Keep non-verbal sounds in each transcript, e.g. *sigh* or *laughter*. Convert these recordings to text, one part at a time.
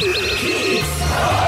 A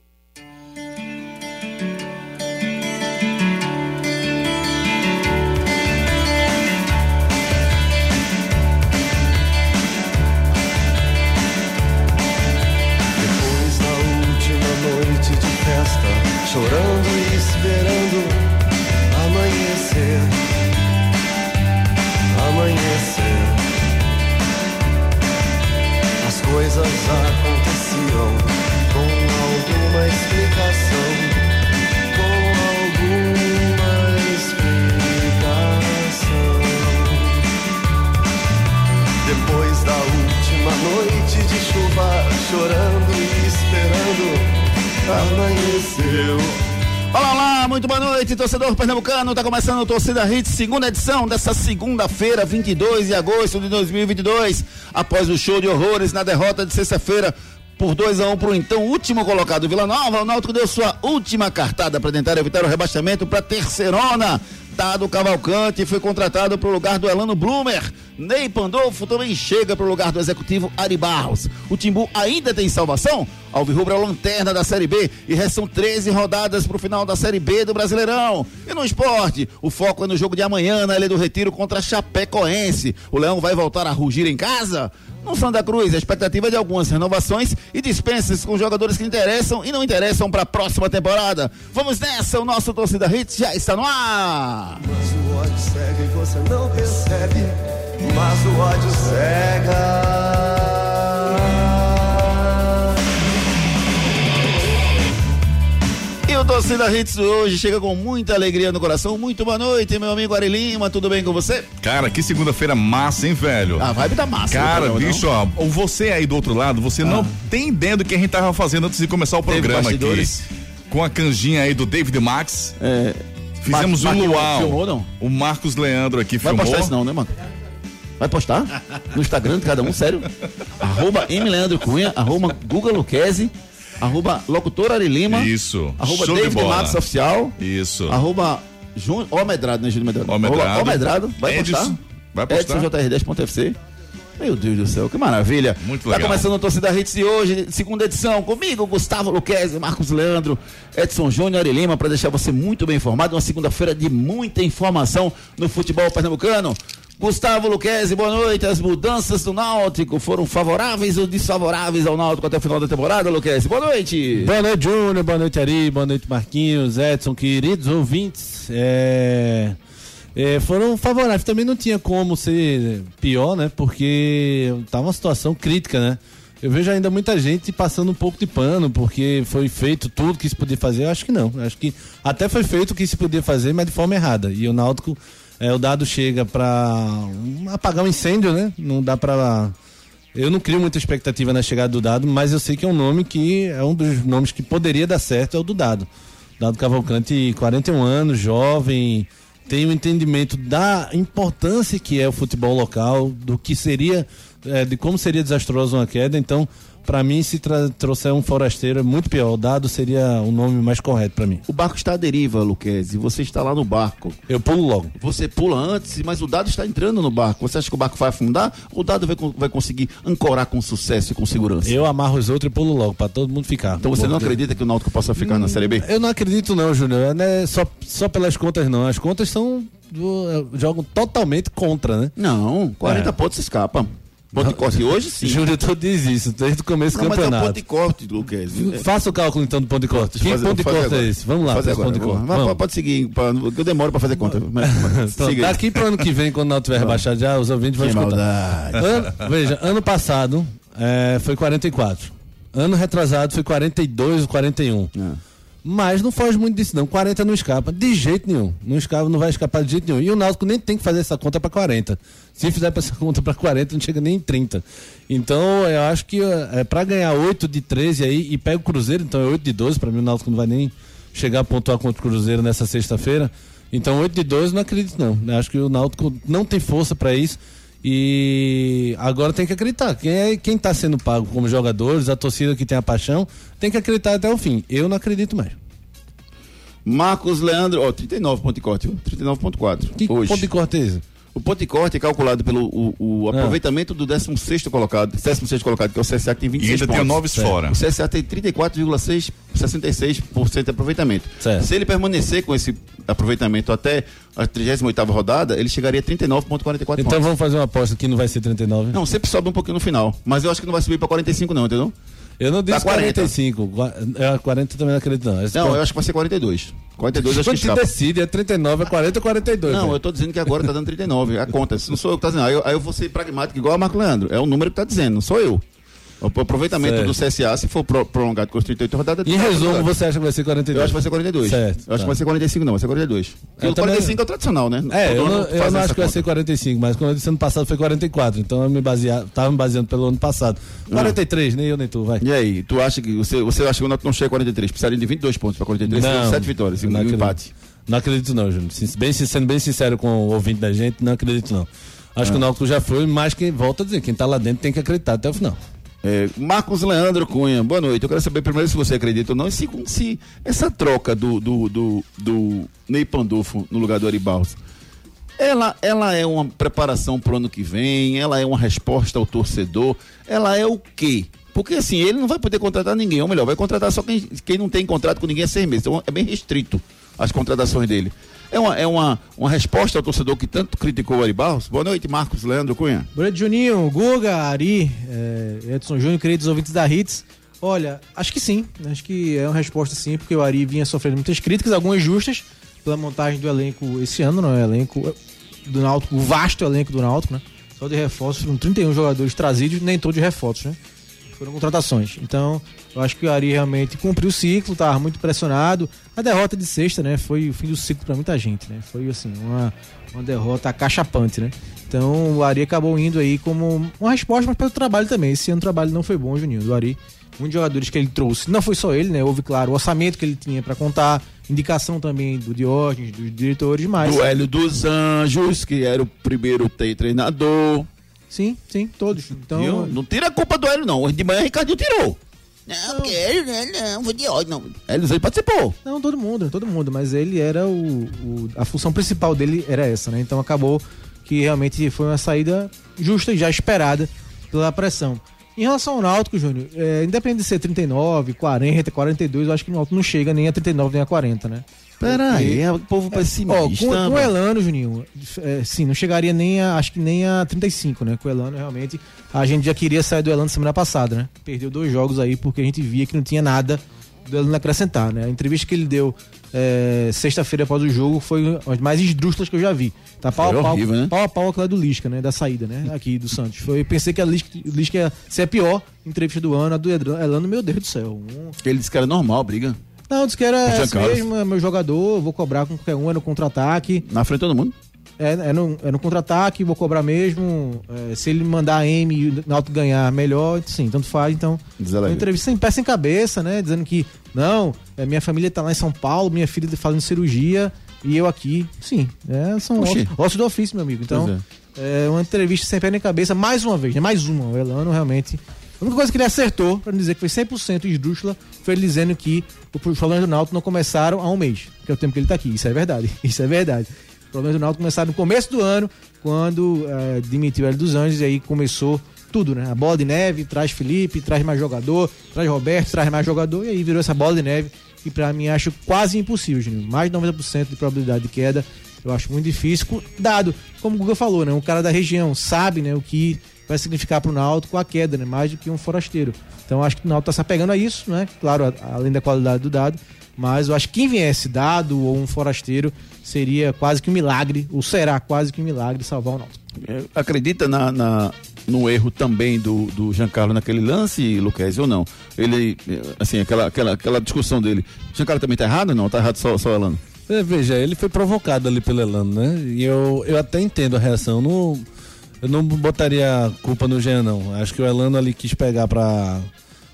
Chorando e esperando amanhecer. Amanhecer. As coisas aconteciam com alguma explicação. Com alguma explicação. Depois da última noite de chuva, chorando e esperando, amanheceu. Olá, olá, muito boa noite, torcedor pernambucano. Tá começando o Torcida Hits, segunda edição dessa segunda-feira, 22 de agosto de 2022. Após o show de horrores na derrota de sexta-feira por 2 a 1 um para o então último colocado Vila Nova, o Náutico deu sua última cartada para tentar evitar o rebaixamento para terceirona. Dado Cavalcante foi contratado para o lugar do Elano Blumer. Ney Pandolfo também chega para o lugar do executivo Ari Barros. O Timbu ainda tem salvação? Alvirrubra é lanterna da Série B e restam 13 rodadas para o final da Série B do Brasileirão. E no esporte, o foco é no jogo de amanhã na Ilha do Retiro contra Chapecoense. O Leão vai voltar a rugir em casa? No Santa Cruz, a expectativa é de algumas renovações e dispensas com jogadores que interessam e não interessam para a próxima temporada. Vamos nessa, o nosso Torcida Hits já está no ar. Mas o ódio cega e você não percebe. Mas o ódio cega. E o Torcida Hits hoje chega com muita alegria no coração. Muito boa noite, meu amigo Ari Lima, tudo bem com você? Cara, que segunda-feira massa, hein, velho? A vibe tá massa. Cara, programa, bicho, ó, ou você aí do outro lado, você não tem ideia do que a gente tava fazendo antes de começar o programa aqui. Com a canjinha aí do David Max. É, Fizemos Mar- um luau. filmou, não? O Marcos Leandro aqui Vai filmou. postar isso não, né, mano? Vai postar? No Instagram de cada um, sério? arroba M. Leandro Cunha, arroba Guga Luquezzi, arroba Locutor Ari Lima, Isso. arroba Show David. Matos Oficial, Isso. arroba Júnior, ó Medrado, né, Júnior Medrado? Ó Medrado. Ó Medrado, vai Edson, postar? vai postar. EdsonJR10.fc. Meu Deus do céu, que maravilha. Muito Tá legal. começando a Torcida Hits de hoje, segunda edição, comigo, Gustavo Luquezzi, Marcos Leandro, Edson Júnior e Lima, para deixar você muito bem informado. Uma segunda-feira de muita informação no futebol pernambucano. Gustavo Luquezzi, boa noite. As mudanças do Náutico foram favoráveis ou desfavoráveis ao Náutico até o final da temporada, Luquezzi? Boa noite. Boa noite, Júnior. Boa noite, Ari. Boa noite, Marquinhos, Edson, queridos ouvintes. É, é, foram favoráveis. Também não tinha como ser pior, né? Porque tá uma situação crítica, né? Eu vejo ainda muita gente passando um pouco de pano, porque foi feito tudo que se podia fazer. Eu acho que não. Eu acho que até foi feito o que se podia fazer, mas de forma errada. E o Náutico, é, o dado chega um, apagar um incêndio, né? Não dá pra eu não crio muita expectativa na chegada do Dado, mas eu sei que é um nome que é um dos nomes que poderia dar certo, é o do Dado. Dado Cavalcante, 41 anos, jovem, tem um entendimento da importância que é o futebol local, do que seria, é, de como seria desastrosa uma queda. Então, para mim, se trouxer um forasteiro é muito pior. O Dado seria o nome mais correto para mim. O barco está à deriva, Luquezzi. Você está lá no barco. Eu pulo logo. Você pula antes, mas o dado está entrando no barco. Você acha que o barco vai afundar? Ou o dado vai, vai conseguir ancorar com sucesso e com segurança? Eu amarro os outros e pulo logo, para todo mundo ficar. Então você não Porque- acredita que o Náutico possa ficar na Série B? Eu não acredito não, Júnior. É só, só pelas contas não. As contas são do- jogam totalmente contra, né? Não, 40 É. pontos escapa. Ponto de corte hoje sim. *laughs* Júnior todo diz isso desde o começo do Não, mas é campeonato. de corte. É. Faça o cálculo então do ponto de corte. Que fazer- ponto de corte é esse? Vamos lá, fazer agora. ponto de corte. Vamos. Pode seguir, pra- que eu demoro pra fazer conta. Mas- mas *laughs* daqui pro ano que vem, quando não tiver rebaixado já, os ouvintes vão Que escutar. maldade. Ano- veja, ano passado é, foi 44. Ano retrasado foi 42 ou 41. É. Mas não foge muito disso, não. 40 não escapa, de jeito nenhum. Não escapa, não vai escapar de jeito nenhum. E o Náutico nem tem que fazer essa conta para 40. Se fizer essa *laughs* conta para 40, não chega nem em 30. Então, eu acho que é, para ganhar 8 de 13 aí e pega o Cruzeiro, então é 8 de 12. Para mim, o Náutico não vai nem chegar a pontuar contra o Cruzeiro nessa sexta-feira. Então, 8 de 12, não acredito, não. Eu acho que o Náutico não tem força para isso. E agora tem que acreditar. Quem é quem está sendo pago como jogadores, a torcida que tem a paixão, tem que acreditar até o fim. Eu não acredito mais. Marcos Leandro, ó, 39 ponto de corte, 39.4. Que hoje. ponto de corte é esse? O ponto de corte é calculado pelo o, o Ah. aproveitamento do 16 colocado, 16 colocado, que é o CSA que tem E 26 ainda pontos. tem o Noves Certo. fora. O CSA tem 34,6, 66% de aproveitamento. Certo. Se ele permanecer com esse aproveitamento até a 38ª rodada, ele chegaria a 39,44 Então pontos. vamos fazer uma aposta que não vai ser 39. Não, sempre sobe um pouquinho no final, mas eu acho que não vai subir para 45 não, entendeu? Eu não disse Tá 40. 45. Gua- É, 40 também não acredito, não. Esse Não, ponto- eu acho que vai ser 42. 42 acho que escapa. decide, é 39, é 40 ou 42. Não, velho. eu tô dizendo que agora tá dando 39. A conta. Se não sou eu que tá dizendo. Aí eu, aí eu vou ser pragmático igual a Marco Leandro. É o número que tá dizendo, não sou eu. O aproveitamento Certo. do CSA, se for pro- prolongado com os 38 rodadas. Em tá resumo, prolongado. você acha que vai ser 42? Eu acho que vai ser 42. Certo, eu acho tá. que vai ser 45, não, vai ser 42. Porque Eu o também- 45 é o tradicional, né? É, eu não, eu não acho que vai conta. ser 45, mas quando eu disse ano passado foi 44, então eu me baseava, tava me baseando pelo ano passado. 43, nem eu nem tu, vai. E aí, tu acha que você, você acha que o Náutico não chega a 43? Precisaria de 22 pontos para 43, Não, 7 vitórias, e um não acredito. empate. Não acredito não, Júnior. Bem, sendo bem sincero com o ouvinte da gente, não acredito não. Acho Ah. que o Náutico já foi, mas quem volta a dizer, quem tá lá dentro tem que acreditar até o final. É, Marcos Leandro Cunha, boa noite. Eu quero saber primeiro se você acredita ou não, e se, se essa troca do, do, do, do Ney Pandolfo no lugar do Ari ela, ela é uma preparação para o ano que vem, ela é uma resposta ao torcedor, ela é o quê? Porque assim, ele não vai poder contratar ninguém, ou melhor, vai contratar só quem, quem não tem contrato com ninguém há seis meses. Então é bem restrito as contratações dele. É uma, é uma, uma resposta ao torcedor que tanto criticou o Ari Barros? Boa noite, Marcos Leandro Cunha. Boa noite, Juninho, Guga, Ari, eh, Edson Júnior, queridos ouvintes da Hits. Olha, acho que sim, acho que é uma resposta sim, porque o Ari vinha sofrendo muitas críticas, algumas justas, pela montagem do elenco esse ano, não é? Elenco do Náutico, o vasto elenco do Náutico, né? Só de reforços, foram 31 jogadores trazidos, nem todos reforços, né? Foram contratações. Então, eu acho que o Ari realmente cumpriu o ciclo, estava muito pressionado. A derrota de sexta, né? Foi o fim do ciclo para muita gente, né? Foi, assim, uma, uma derrota acachapante, né? Então, o Ari acabou indo aí como uma resposta, mas pelo trabalho também. Esse ano o trabalho não foi bom, Juninho, do Ari. Muitos jogadores que ele trouxe, não foi só ele, né? Houve, claro, o orçamento que ele tinha para contar, indicação também do Diógenes, dos diretores, mas... Do Hélio dos Anjos, que era o primeiro treinador. Sim, sim, todos. Então, Viu? Não tira a culpa do Hélio, não. Hoje de manhã o Ricardinho tirou. Não, porque Hélio, né, não, foi de ódio, não. Hélio dos Anjos participou. Não, todo mundo, todo mundo, mas ele era o, o- A função principal dele era essa, né? Então acabou que realmente foi uma saída justa e já esperada pela pressão. Em relação ao Náutico, Júnior, é, independente de ser 39, 40, 42, eu acho que o Náutico não chega nem a 39 nem a 40, né? Peraí, é o povo pessimista. Ó, com, com o. Elano, Juninho, é, sim, não chegaria nem a, acho que nem a 35, né? Com o Elano, realmente, a gente já queria sair do Elano semana passada, né? Perdeu dois jogos aí porque a gente via que não tinha nada do Elano acrescentar, né? A entrevista que ele deu é, sexta-feira após o jogo foi uma das mais esdrúxulas que eu já vi. Tá pau a pau, horrível, né? pau a pau aquela do Lisca, né? Da saída, né? Aqui do Santos. Foi, pensei que a Lisca, Lisca ia ser a pior entrevista do ano, a do Elano, meu Deus do céu. Um, Ele disse que era normal, briga. Não, disse que era esse Carlos. mesmo, é meu jogador, vou cobrar com qualquer um, é no contra-ataque. Na frente de todo mundo. É, é, no, é no contra-ataque, vou cobrar mesmo. é, se ele mandar M e o Náutico ganhar melhor, sim, tanto faz. Então, uma entrevista sem pé sem cabeça, né? Dizendo que, não, é, minha família tá lá em São Paulo, minha filha tá fazendo cirurgia e eu aqui. Sim, é, são ossos, ossos do ofício, meu amigo. Então, é. uma entrevista sem pé nem cabeça, mais uma vez, né? Mais uma. O Elano realmente. A única coisa que ele acertou, pra não dizer que foi 100% esdrúxula, foi ele dizendo que os problemas do Náutico não começaram há um mês, que é o tempo que ele tá aqui. Isso é verdade. *laughs* Isso é verdade. Os problemas do Náutico começaram no começo do ano, quando eh, demitiu o Hélio dos Anjos, e aí começou tudo, né? A bola de neve, traz Felipe, traz mais jogador, traz Roberto, traz mais jogador, e aí virou essa bola de neve, que pra mim acho quase impossível, Juninho. Mais de 90% de probabilidade de queda, eu acho muito difícil, dado, como o Guga falou, né? Um cara da região sabe, né, o que vai significar pro Náutico a queda, né? Mais do que um forasteiro. Então acho que o Náutico tá se apegando a isso, né? Claro, a- além da qualidade do dado, mas eu acho que quem viesse dado ou um forasteiro seria quase que um milagre, ou será quase que um milagre salvar o Náutico. É, Acredita na, na, no erro também do, do Giancarlo naquele lance, Luquez, ou não? Ele, eh, assim, aquela, aquela, aquela discussão dele. Giancarlo também tá errado ou não? Tá errado só, só Elano? É, veja, ele foi provocado ali pelo Elano, né? E eu, eu até entendo a reação. Não, eu não botaria culpa no Jean, não. Acho que o Elano ali quis pegar pra,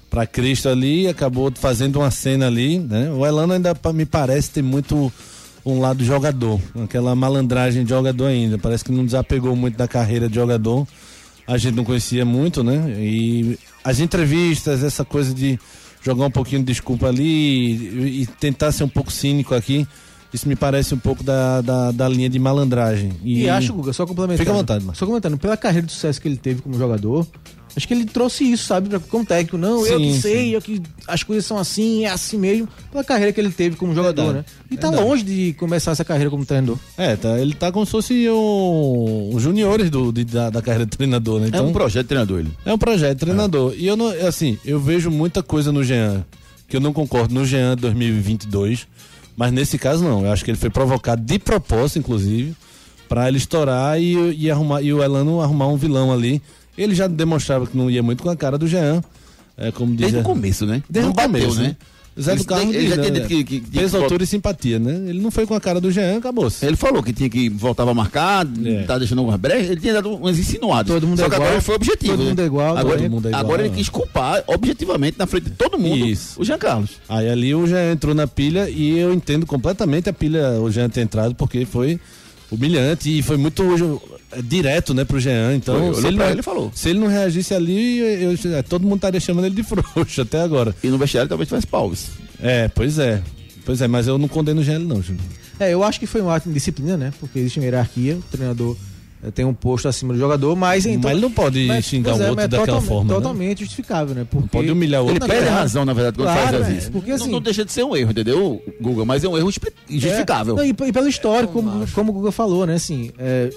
pra Cristo ali acabou fazendo uma cena ali, né? O Elano ainda me parece ter muito um lado jogador, aquela malandragem de jogador ainda. Parece que não desapegou muito da carreira de jogador. A gente não conhecia muito, né? E as entrevistas, essa coisa de jogar um pouquinho de desculpa ali e, e tentar ser um pouco cínico aqui, isso me parece um pouco da, da, da linha de malandragem. E, acho, Guga, só complementando. Fica à vontade, Marcos. Só comentando, pela carreira de sucesso que ele teve como jogador, acho que ele trouxe isso, sabe, pra, como técnico. Não, eu Sim, que sei, sim. eu que as coisas são assim, é assim mesmo. Pela carreira que ele teve como jogador, Verdade, né? E tá verdade. longe de começar essa carreira como treinador. É, tá, ele tá como se fosse um, um juniores do, de- da, da carreira de treinador, né? É Então, um projeto de treinador ele. É um projeto de treinador. E eu não, assim, eu vejo muita coisa no Jean que eu não concordo no Jean 2022, mas nesse caso não. Eu acho que ele foi provocado de propósito, inclusive, pra ele estourar e, e arrumar e o Elano arrumar um vilão ali. Ele já demonstrava que não ia muito com a cara do Jean. É como diz Desde o começo, né? Desde Não o bateu, começo, né? né? Zé do Carmo ele diz, já tinha né? dito que- que- que- Peso, altura e simpatia, né? Ele não foi com a cara do Jean, acabou-se. Ele falou que tinha que voltava a marcar, É. tá deixando algumas brechas, ele tinha dado umas insinuadas. Todo mundo Só é que igual, agora foi objetivo. todo né? mundo é igual, agora, todo mundo é igual, agora ele quis culpar objetivamente na frente de todo mundo Isso. o Jean Carlos. Aí ali o Jean entrou na pilha e eu entendo completamente a pilha, o Jean ter entrado, porque foi humilhante e foi muito direto, né, pro Jean. Então, se, ele não, ele falou. se ele não reagisse ali, eu, eu- todo mundo estaria chamando ele de *laughs* frouxo até agora. E no vestiário talvez tivesse paus. É, pois é. Pois é, mas eu não condeno o Jean, não, Júnior. É, eu acho que foi um ato de disciplina, né? Porque existe uma hierarquia, o treinador eh, tem um posto acima do jogador, mas então. Mas ele não pode mas- xingar o é, outro mas daquela totalmente- forma, né? Totalmente justificável, né? Porque... Pode humilhar o Ele outro. Não, perde a razão, na verdade, quando Claro, faz é, isso. porque não, assim- não deixa de ser um erro, entendeu, Guga? Mas é um erro justificável. É, não, e, e pelo histórico, como, como o Guga falou, né? Assim, é,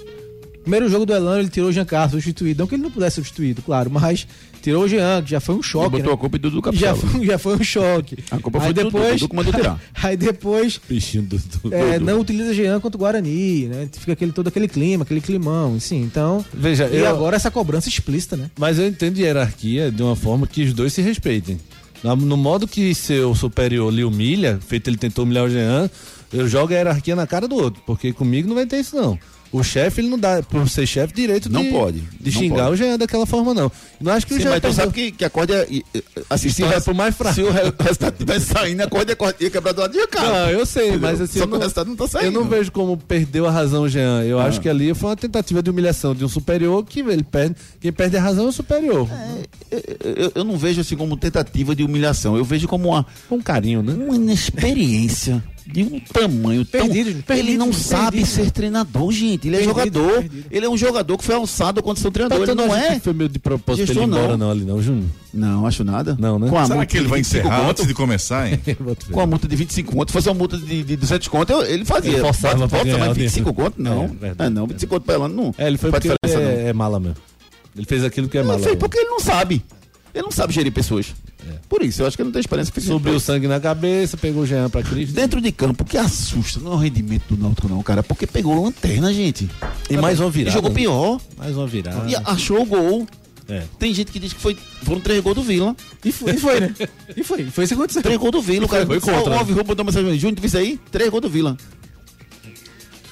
primeiro jogo do Elano, ele tirou o Jean Carlos substituído. Não que ele não pudesse ser substituído, claro, mas tirou o Jean, que já foi um Ele choque. botou né? a culpa em Dudu já, Capixaba. foi, já foi um choque. A culpa Aí foi do Dudu, depois, Dudu que mandou tirar. *laughs* Aí depois Bichinho do, do- é, do- não utiliza Jean contra o Guarani, né? Fica aquele, todo aquele clima, aquele climão, assim. Então. Veja, e eu- agora essa cobrança explícita, né? Mas eu entendo hierarquia de uma forma que os dois se respeitem. No modo que seu superior lhe humilha, feito ele tentou humilhar o Jean, eu jogo a hierarquia na cara do outro, porque comigo não vai ter isso não. O chefe, ele não dá, por ser chefe, direito de, Não pode, de não xingar pode. o Jean daquela forma, não. Não acho que o Sim, Jean mas tu sabe que, que a corda assim, Se vai pro mais fraco. Se o re- *laughs* resultado tivesse saindo, a corda ia, ia quebrar do lado de Não, cá. eu sei, mas assim. Só que o resultado não tá saindo. Eu não vejo como perdeu a razão o Jean. Eu Ah. acho que ali foi uma tentativa de humilhação de um superior que ele perde. Quem perde a razão é o superior. Eu, eu não vejo assim como tentativa de humilhação. Eu vejo como uma, Com carinho, né? uma inexperiência de um tamanho tão... Perdido, ele perdido, não perdido, sabe né? ser treinador, gente. Ele é Perdido, jogador. perdido. Ele é um jogador que foi alçado condição de treinador. Tá ele não é. foi meio de propósito pra ele ir Gestor, embora, não. não, ali não, Júnior. Não, acho nada. Não, né? Com a Será multa que ele vai 25 encerrar conto, antes de começar, hein? *laughs* Com a multa de 25 conto, fosse uma multa de, de 200 conto, eu- ele fazia. Ele forçava pra volta, ganhar mas o 25 dinheiro. conto, não. É, É, verdade. não, 25 conto pra ela não. É, ele foi porque é, é mala mesmo. Ele fez aquilo que é mala. Ele fez porque ele não sabe. Ele não sabe gerir pessoas. Por isso, eu acho que não tem experiência suficiente. Subiu o sangue na cabeça, pegou o Jean pra Cristo. Dentro de campo, que assusta não é o rendimento do Náutico, não, cara. Porque pegou lanterna, gente. E mais uma virada. E jogou pior. Mais uma virada. E achou o gol. É. Tem gente que diz que foi, foram três gols do Vila. E foi, e foi né? E foi, foi isso que aconteceu. Três gols do Vila. O cara Foi contra, botou uma mensagem. Júnior, tu viu isso aí? Três gols do Vila.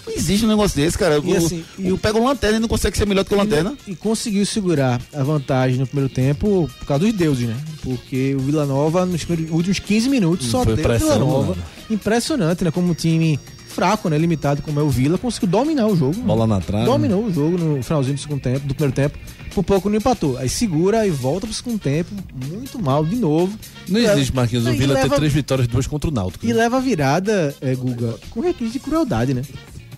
Não existe um negócio desse, cara. E o, assim, e o, o- pega o lanterna e não consegue ser melhor do que o lanterna. E conseguiu segurar a vantagem no primeiro tempo por causa dos deuses, né? Porque o Vila Nova, nos últimos 15 minutos, só Foi teve o Vila Nova. Impressionante, né? Como um time fraco, né? Limitado como é o Vila, conseguiu dominar o jogo. Bola na trave. Dominou o jogo no finalzinho do segundo tempo, do primeiro tempo. Por pouco não empatou. Aí segura e volta pro segundo tempo, muito mal de novo. Não E existe, leva- Marquinhos, o Vila ter leva- três vitórias, duas contra o Náutico. E leva a virada, é, Guga, com requinte de crueldade, né?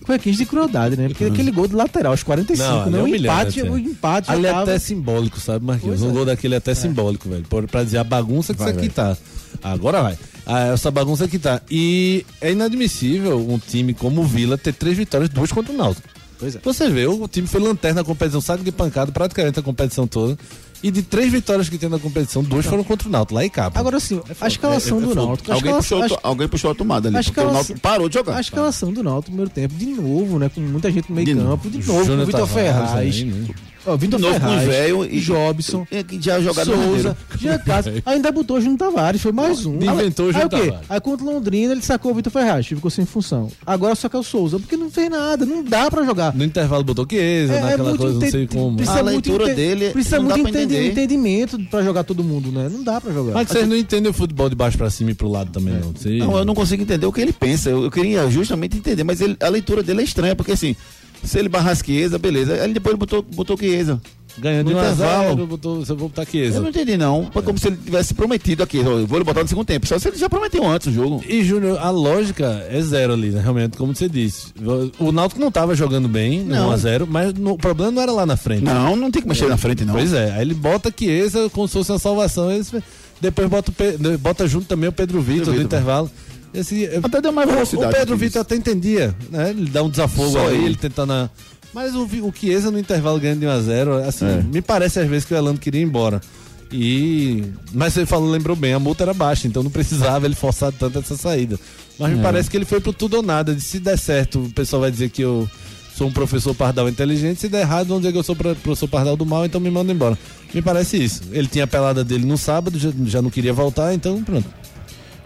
Requinte de crueldade, né? Porque aquele gol do lateral, aos 45, Não, né? é O empate, é. o empate já Ali é até simbólico, sabe, Marquinhos? Pois Um é. gol daquele é até simbólico, velho. Pra dizer a bagunça que isso aqui tá. Agora vai. Ah, essa bagunça que tá. E é inadmissível um time como o Vila ter três vitórias, duas contra o Náutico. Pois é. Você vê, o time foi lanterna na competição, saco de pancada praticamente a competição toda. E de três vitórias que tem na competição, duas foram contra o Náutico, lá em Cabo. Agora sim, a escalação É- é do. Náutico. Alguém puxou, alguém puxou a tomada ali. acho Porque que o Náutico parou de jogar. A escalação do Náutico no primeiro tempo, de novo, né? Com muita gente no meio De campo, de novo, com o Vitor Ferraz. né? Ó, Vitor novo Ferraz, velhos e- Jobson, É, que já jogaram no Souza, Cássio, *laughs* ainda botou Júnior Tavares, foi mais um. Inventou o aí, Júnior o quê? Tavares. Aí contra o Londrina ele sacou o Vitor Ferraz, ficou sem função. Agora só que é o Souza, porque não fez nada, não dá pra jogar. No intervalo botou Chiesa, naquela coisa, não sei como. Precisa A muito leitura dele Precisa muito entender. entendimento pra jogar todo mundo, né? Não dá pra jogar. Mas vocês não entendem o futebol de baixo pra cima e pro lado também, não. Vocês- Não, eu não consigo entender o que ele pensa. Eu, eu queria justamente entender, mas ele- a leitura dele é estranha, porque assim, se ele barrasse Chiesa, beleza. Aí depois ele botou, botou Chiesa. Ganhando de no 1 a intervalo. 0, botou, você vou botar Eu Chiesa. não entendi, não. Foi como se ele tivesse prometido aqui. eu Vou lhe botar no segundo tempo. Só se ele já prometeu antes o jogo. E, Júnior, a lógica é zero ali, né? Realmente, como você disse. O Náutico não tava jogando bem no Não. 1x0, mas no- o problema não era lá na frente. Não, não tem que mexer na frente, não. Pois é, aí ele bota Chiesa como se fosse uma salvação. eles- depois bota, bota junto também o Pedro Vitor do Vitor. intervalo. Esse, Até deu mais velocidade O Pedro Vitor até entendia, né? Ele dá um desafogo Só aí, ele. ele tentando. a- Mas o, o Chiesa no intervalo ganhando de 1x0, assim, É. me parece às vezes que o Elano queria ir embora. E. Mas você falou, lembrou bem, a multa era baixa, então não precisava ele forçar tanto essa saída. Mas É. me parece que ele foi pro tudo ou nada. De se der certo, o pessoal vai dizer que eu sou um professor pardal inteligente. Se der errado, vão dizer que eu sou pro- professor pardal do mal, então me manda embora. Me parece isso. Ele tinha a pelada dele no sábado, já, já não queria voltar, então pronto.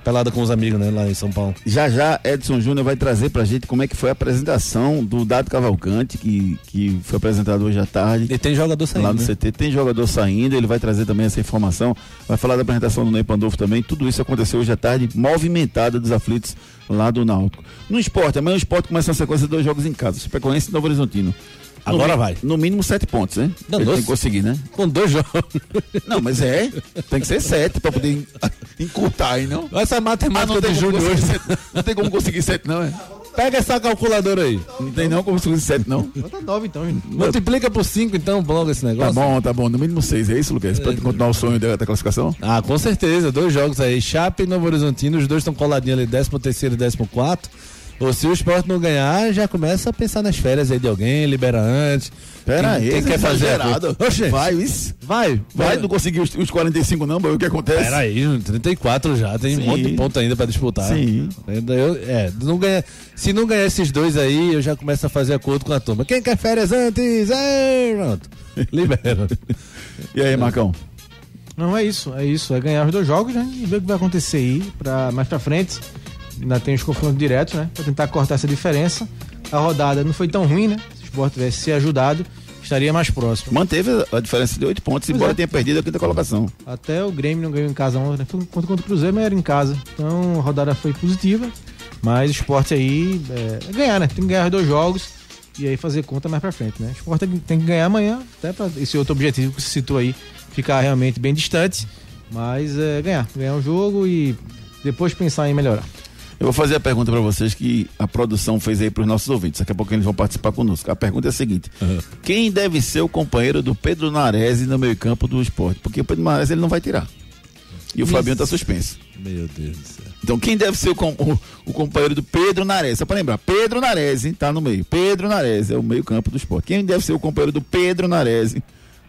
Pelada com os amigos, né, lá em São Paulo. Já já Edson Júnior vai trazer pra gente como é que foi a apresentação do Dado Cavalcante, que, que foi apresentado hoje à tarde. E tem jogador saindo. Lá no né? CT tem jogador saindo, ele vai trazer também essa informação, vai falar da apresentação do Ney Pandolfo também, tudo isso aconteceu hoje à tarde, movimentada dos aflitos lá do Náutico. No esporte, amanhã o esporte começa uma sequência de dois jogos em casa, Chapecoense e Novo Horizontino. No Agora mi- vai. No mínimo sete pontos, né? Não, Ele tem doce. que conseguir, né? Com dois jogos. Não, mas é, tem que ser sete pra poder *laughs* en- encurtar aí, não? Essa matemática do como Júnior conseguir hoje. não tem como conseguir sete, não, é? Pega essa calculadora aí. Não tem não como conseguir sete, não? Bota nove então, gente. Multiplica por 5 então, logo esse Tá negócio. bom, tá bom, no mínimo seis, é isso, Lucas? Pra continuar o sonho da, da classificação? Ah, com certeza. Dois jogos aí. Chape e Novo Horizontino, os dois estão coladinhos ali, 13 terceiro e 14 quarto. Ou se o esporte não ganhar, já começa a pensar nas férias aí de alguém, libera antes. Pera Quem- aí, quem quer fazer? exagerado. coisa? Oxe, Vai, isso. vai. Vai, não conseguiu os, os 45 não, mas o que acontece? Pera aí, 34 já, tem Sim. um monte de ponto ainda pra disputar. Sim. Ainda eu- é, não ganha, se não ganhar esses dois aí, eu já começo a fazer acordo com a turma. Quem quer férias antes? É, pronto. *laughs* Libera. E aí, Marcão? Não, é isso, é isso. É ganhar os dois jogos, né? E ver o que vai acontecer aí pra, mais pra frente. Ainda tem os confrontos diretos, né? Pra tentar cortar essa diferença. A rodada não foi tão ruim, né? Se o Sport tivesse se ajudado, estaria mais próximo. Manteve a diferença de 8 pontos, Pois embora é. tenha perdido a quinta colocação. Até o Grêmio não ganhou em casa ontem, né? Foi contra, contra o Cruzeiro, mas era em casa. Então a rodada foi positiva. Mas o esporte aí é, é ganhar, né? Tem que ganhar os dois jogos e aí fazer conta mais pra frente, né? O esporte tem, que- ganhar amanhã, até pra esse outro objetivo que você citou aí, ficar realmente bem distante. Mas é ganhar, ganhar o jogo e depois pensar em melhorar. Eu vou fazer a pergunta pra vocês que a produção fez aí pros nossos ouvintes. Daqui a pouco eles vão participar conosco. A pergunta é a seguinte: quem deve ser o companheiro do Pedro Nares no meio-campo do esporte? Porque o Pedro Nares ele não vai tirar. E o Fabinho tá suspenso. Meu Deus do céu. Então quem deve ser o, com- o- o companheiro do Pedro Nares? Só pra lembrar, Pedro Nares, hein, tá no meio. Pedro Nares é o meio-campo do esporte. Quem deve ser o companheiro do Pedro Nares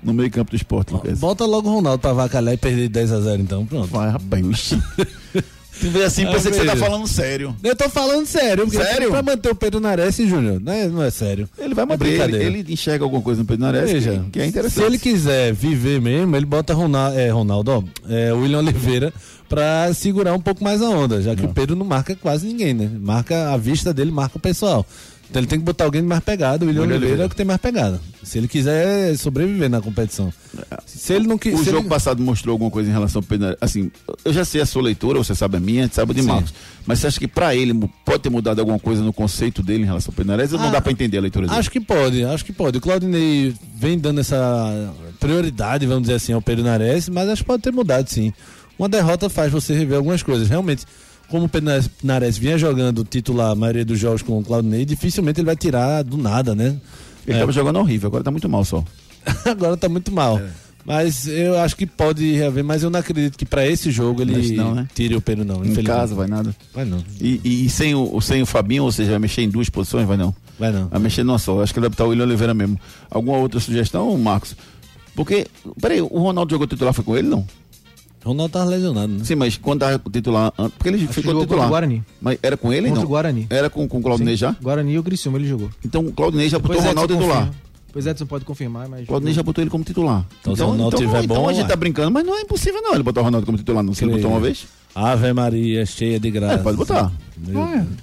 no meio-campo do esporte, Lucas? Bota logo o Ronaldo pra vacalhar e perder de 10 a 0 então, pronto. Vai, rapaz. *laughs* Tu vê assim, Ah, que você tá falando sério. Eu tô falando sério, Sério? pra manter o Pedro Nares, Júnior, não é, não é sério. Ele vai É manter, ele, brincadeira. ele enxerga alguma coisa no Pedro Nares Veja, que, que é interessante. se ele quiser viver mesmo, ele bota Ronaldo, é, Ronaldo, ó, é, William Oliveira pra segurar um pouco mais a onda, já que o Pedro não marca quase ninguém, né? Marca a vista dele, marca o pessoal. Então ele tem que botar alguém mais pegada, o William Oliveira Oliveira. é o que tem mais pegada. Se ele quiser sobreviver na competição. Se ele não O jogo passado mostrou alguma coisa em relação ao Pedro. Assim, eu já sei a sua leitura, você sabe a minha, a gente sabe a de Sim. Marcos. Mas você acha que pra ele pode ter mudado alguma coisa no conceito dele em relação ao Pedro ou não Ah, dá pra entender a leitura dele? Acho que pode, acho que pode. O Claudinei vem dando essa prioridade, vamos dizer assim, ao Pedro mas acho que pode ter mudado sim. Uma derrota faz você rever algumas coisas. Realmente, como o Pedro Nares- Nares vinha jogando titular a maioria dos jogos com o Claudinei, dificilmente ele vai tirar do nada, né? Ele É. tava jogando horrível, agora tá muito mal só. *laughs* Agora tá muito mal. É. Mas eu acho que pode rever, mas eu não acredito que pra esse jogo ele não, né? tire o Pedro, não. Em casa, vai nada. Vai não. E, e sem, o, sem o Fabinho, ou seja, vai mexer em duas posições, vai não. Vai não. Vai mexer numa só. Acho que ele vai botar o William Oliveira mesmo. Alguma outra sugestão, Marcos? Porque, peraí, o Ronaldo jogou titular, foi com ele, não? Ronaldo tava lesionado, né? Sim, mas quando tava titular, porque ele Acho ficou jogou titular. Guarani. Mas era com ele, Contra não? o Guarani. Era com, com o Claudinei Sim. já? Guarani e o Criciúma ele jogou. Então o Claudinei já botou Pois o é, Ronaldo titular. confirma. Pois Edson pode confirmar, mas. O Claudinei já botou ele como titular. Então, se o Ronaldo tiver então bom, a gente ué. tá brincando, mas não é impossível não ele botar o Ronaldo como titular, não. Se ele botou uma vez, Ave Maria, cheia de graça. é, pode botar.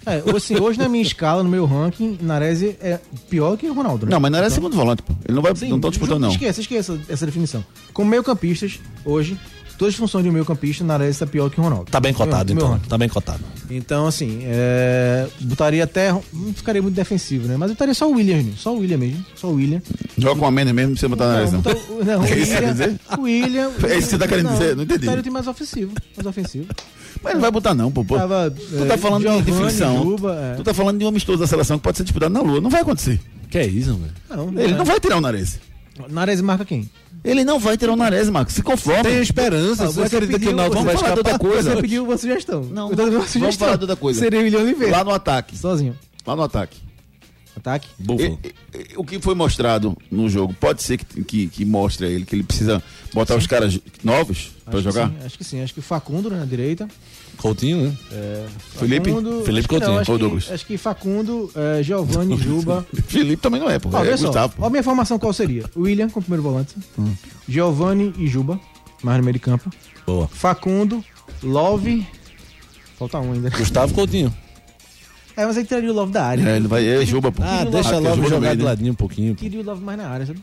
É, assim, hoje na minha escala, no meu ranking, Nares é pior que o Ronaldo. Né? Não, mas não era segundo volante, pô. Ele não vai, Sim, não estão disputando não. Esqueça, esqueça essa definição. Como meio-campistas, hoje, todas as funções de um meio-campista, Nares está pior que o Ronaldo. Tá bem cotado, meu então. ranking. Tá bem cotado. Então, assim, é, botaria até. Não ficaria muito defensivo, né? Mas eu botaria só o William, só o William mesmo. Só o William. Joga com a menos mesmo, você botar na não, não. botar o- não, o *laughs* É isso que você quer William. dizer? O William. *laughs* É isso que você tá querendo dizer? Não entendi. Botaria o time mais ofensivo. Mais ofensivo. Mas ele não vai botar não, pô. pô. Tava, tu é, tá falando de Giovani, definição. Juba, é. Tu tá falando de um amistoso da seleção que pode ser disputado na Lua. Não vai acontecer. Que é isso, velho? Não, Ele é. não vai tirar o Nares. Nares marca quem? Ele não vai tirar o Nares, Marcos. Se conforma. Tem esperança. Você acredita que o Náutico vamos vai escapar? outra coisa. Você pediu uma sugestão. Não, eu tô dando uma vamos sugestão. falar de outra coisa. Seria um milhão de vezes. Lá no ataque. Sozinho. Lá no ataque. Ataque. Búfalo. E- e- o que foi mostrado no jogo pode ser que, que, que mostre a ele que ele precisa botar os caras novos que jogar? sim, acho que sim. Acho que Facundo né, na direita. Coutinho, né? Felipe? Facundo, Felipe acho que não, Coutinho, acho ou que- Douglas? Acho que Facundo, é, Giovanni, Juba. *laughs* Felipe também não é, pô. Ó, é olha só. Gustavo. Ó, minha formação qual seria? William como primeiro volante. Hum. Giovanni e Juba. Mais no meio de campo. Boa. Facundo, Love. Falta um ainda. Gustavo Coutinho. É, mas aí tiraria o Love da área. É, ele vai. É Juba, pô. Ah, o deixa Love. logo Ajuda no jogar meio, de ladinho um pouquinho. pô. Tiraria o Love mais na área, sabe?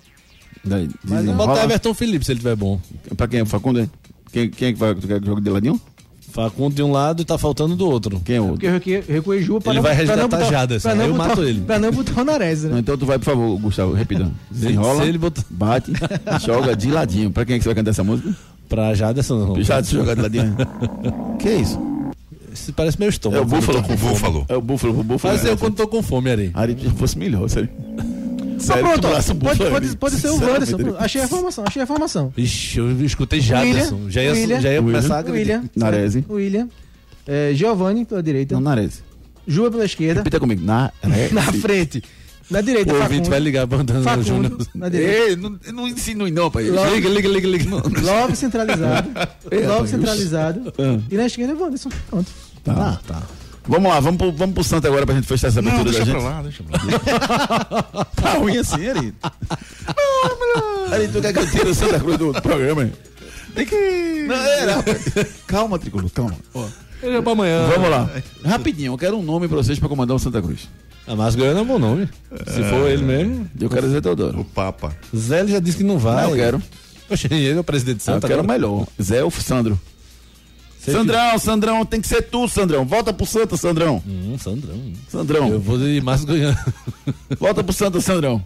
Daí, Mas desenrola. Bota Everton Felipe se ele tiver bom. Pra quem é o Facundo? é? Quem, quem é que vai tu quer que jogue de ladinho? Facundo de um lado e tá faltando do outro. Quem é o Porque eu recuei, Juba pra Ele não, vai pra não resgatar botar- Jaderson, pra não aí eu botar- mato ele. Pra não botar o Nares, Não, né? então tu vai, por favor, Gustavo, repita. *laughs* Desenrola, se ele botar- bate, joga de ladinho. Pra quem é que você vai cantar essa música? Pra Jaderson não. De jogar de ladinho. *laughs* que é isso? Isso parece meu estômago. É o búfalo. O búfalo. É o búfalo, o búfalo. Faz eu quando tô com fome, Ari. Ari, se fosse melhor, sério. Mas Sério, pronto, pode, búfalo, pode, pode ser o Wanderson. Ari. Achei a formação, achei a formação. Ixi, eu escutei Jaderson. William, já ia, William, já ia começar a William, Narese. William, é, Giovanni pela direita, Não, Nares. Juba pela esquerda, Repita comigo. Nares. *laughs* na frente, na direita, O ouvinte Facundo, vai ligar mandando o Júnior. Facundo, na direita. Ei, não, não insinue não, pai. Logo- Liga, liga, liga, liga. Love centralizado, *laughs* É, Love rapaz, centralizado, Ah. e na esquerda, Wanderson. Pronto. Tá, tá. Vamos lá, vamos pro, vamos pro Santo agora pra gente fechar essa Não, abertura da deixa gente. pra lá, deixa pra lá. *laughs* Tá ruim assim, Ari. Ari, tu quer que eu tire o Santa Cruz do programa? hein? Tem que. Não, é, não. Calma, Tricolor, calma. Ó, Deixa pra amanhã. Vamos lá. Rapidinho, eu quero um nome pra vocês pra comandar o Santa Cruz. A Márcio Goiano é um bom nome. Se for ele mesmo. Eu quero dizer Teodoro. O Papa. Zé ele já disse que não vai. Não, eu quero. Poxa, ele é o presidente de Eu Santa quero agora? melhor. Zé ou Sandro. Você Sandrão, Sandrão, tem que ser tu, Sandrão. Volta pro Santa, Sandrão. Hum, Sandrão. Sandrão, Eu vou de Márcio Goiano. volta pro Santa, Sandrão.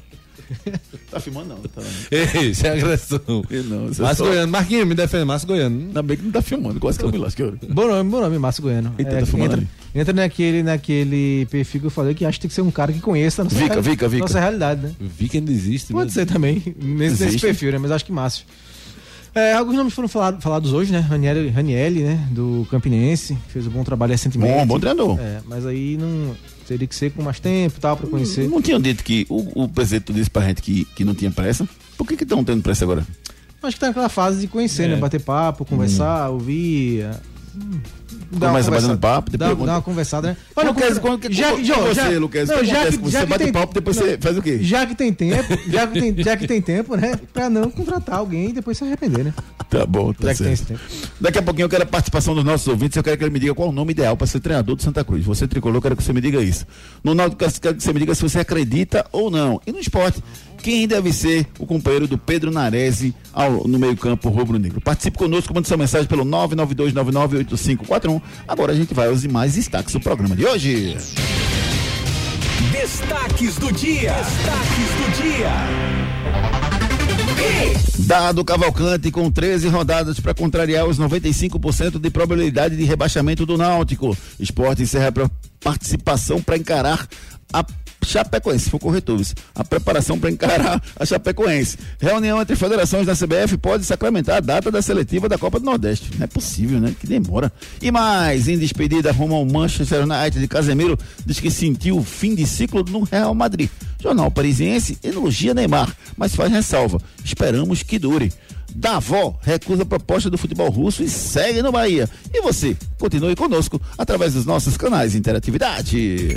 *laughs* Tá filmando não, tá. Ei, isso é agressão. Não, isso é Márcio só- Goiano. Marquinhos, me defende. Márcio Goiano. Ainda bem que não tá filmando, quase que eu me lasquei. Bom nome, bom nome, Márcio Goiano. Eita, tá filmando entra, entra naquele, naquele perfil que eu falei que acho que tem que ser um cara que conheça a nossa, Vica, real- Vica, Vica. nossa realidade, né? Vi que ainda existe. Pode ser também, nesse, nesse perfil, né? Mas acho que Márcio. É, alguns nomes foram falado- falados hoje, né? Raniel, Ranielli, né? Do Campinense, fez um bom trabalho recentemente. Bom, bom treinador. É, mas aí não teria que ser com mais tempo e tal, pra conhecer. Não tinham dito que o, o presidente disse pra gente que, que não tinha pressa? Por que que estão tendo pressa agora? Acho que tá naquela fase de conhecer, É. né? Bater papo, conversar, ouvir. é, hum, dar uma Começa batendo papo, depois conta- dar uma conversada, né? Luquez, quando que já, com já, você, já, Luquez, não, que já que- Você já que bate tem- papo, depois não, você faz o quê? Já que tem tempo, já que tem, já que tem tempo, né? Pra não contratar alguém e depois se arrepender, né? Tá bom, tá Já que tem certo. esse tempo. Daqui a pouquinho eu quero a participação dos nossos ouvintes. Eu quero que ele me diga qual o nome ideal para ser treinador do Santa Cruz. Você tricolor, eu quero que você me diga isso. No Náutico, quero que você me diga se você acredita ou não. E no esporte, quem deve ser o companheiro do Pedro Narese ao, no meio-campo rubro-negro? Participe conosco, mande sua mensagem pelo 992998541. Agora a gente vai aos demais destaques do programa de hoje. Destaques do dia. Destaques do dia. Dado Cavalcante com 13 rodadas para contrariar os 95% de probabilidade de rebaixamento do Náutico. Esporte encerra a participação para encarar a Chapecoense, se for corretor, a preparação para encarar a Chapecoense. Reunião entre federações da CBF pode sacramentar a data da seletiva da Copa do Nordeste. Não é possível, né? Que demora. E mais, em despedida, rumo ao Manchester United de Casemiro, diz que sentiu o fim de ciclo no Real Madrid. Jornal Parisiense elogia Neymar, mas faz ressalva. Esperamos que dure. Davó recusa a proposta do futebol russo e segue no Bahia. E você, continue conosco através dos nossos canais de interatividade.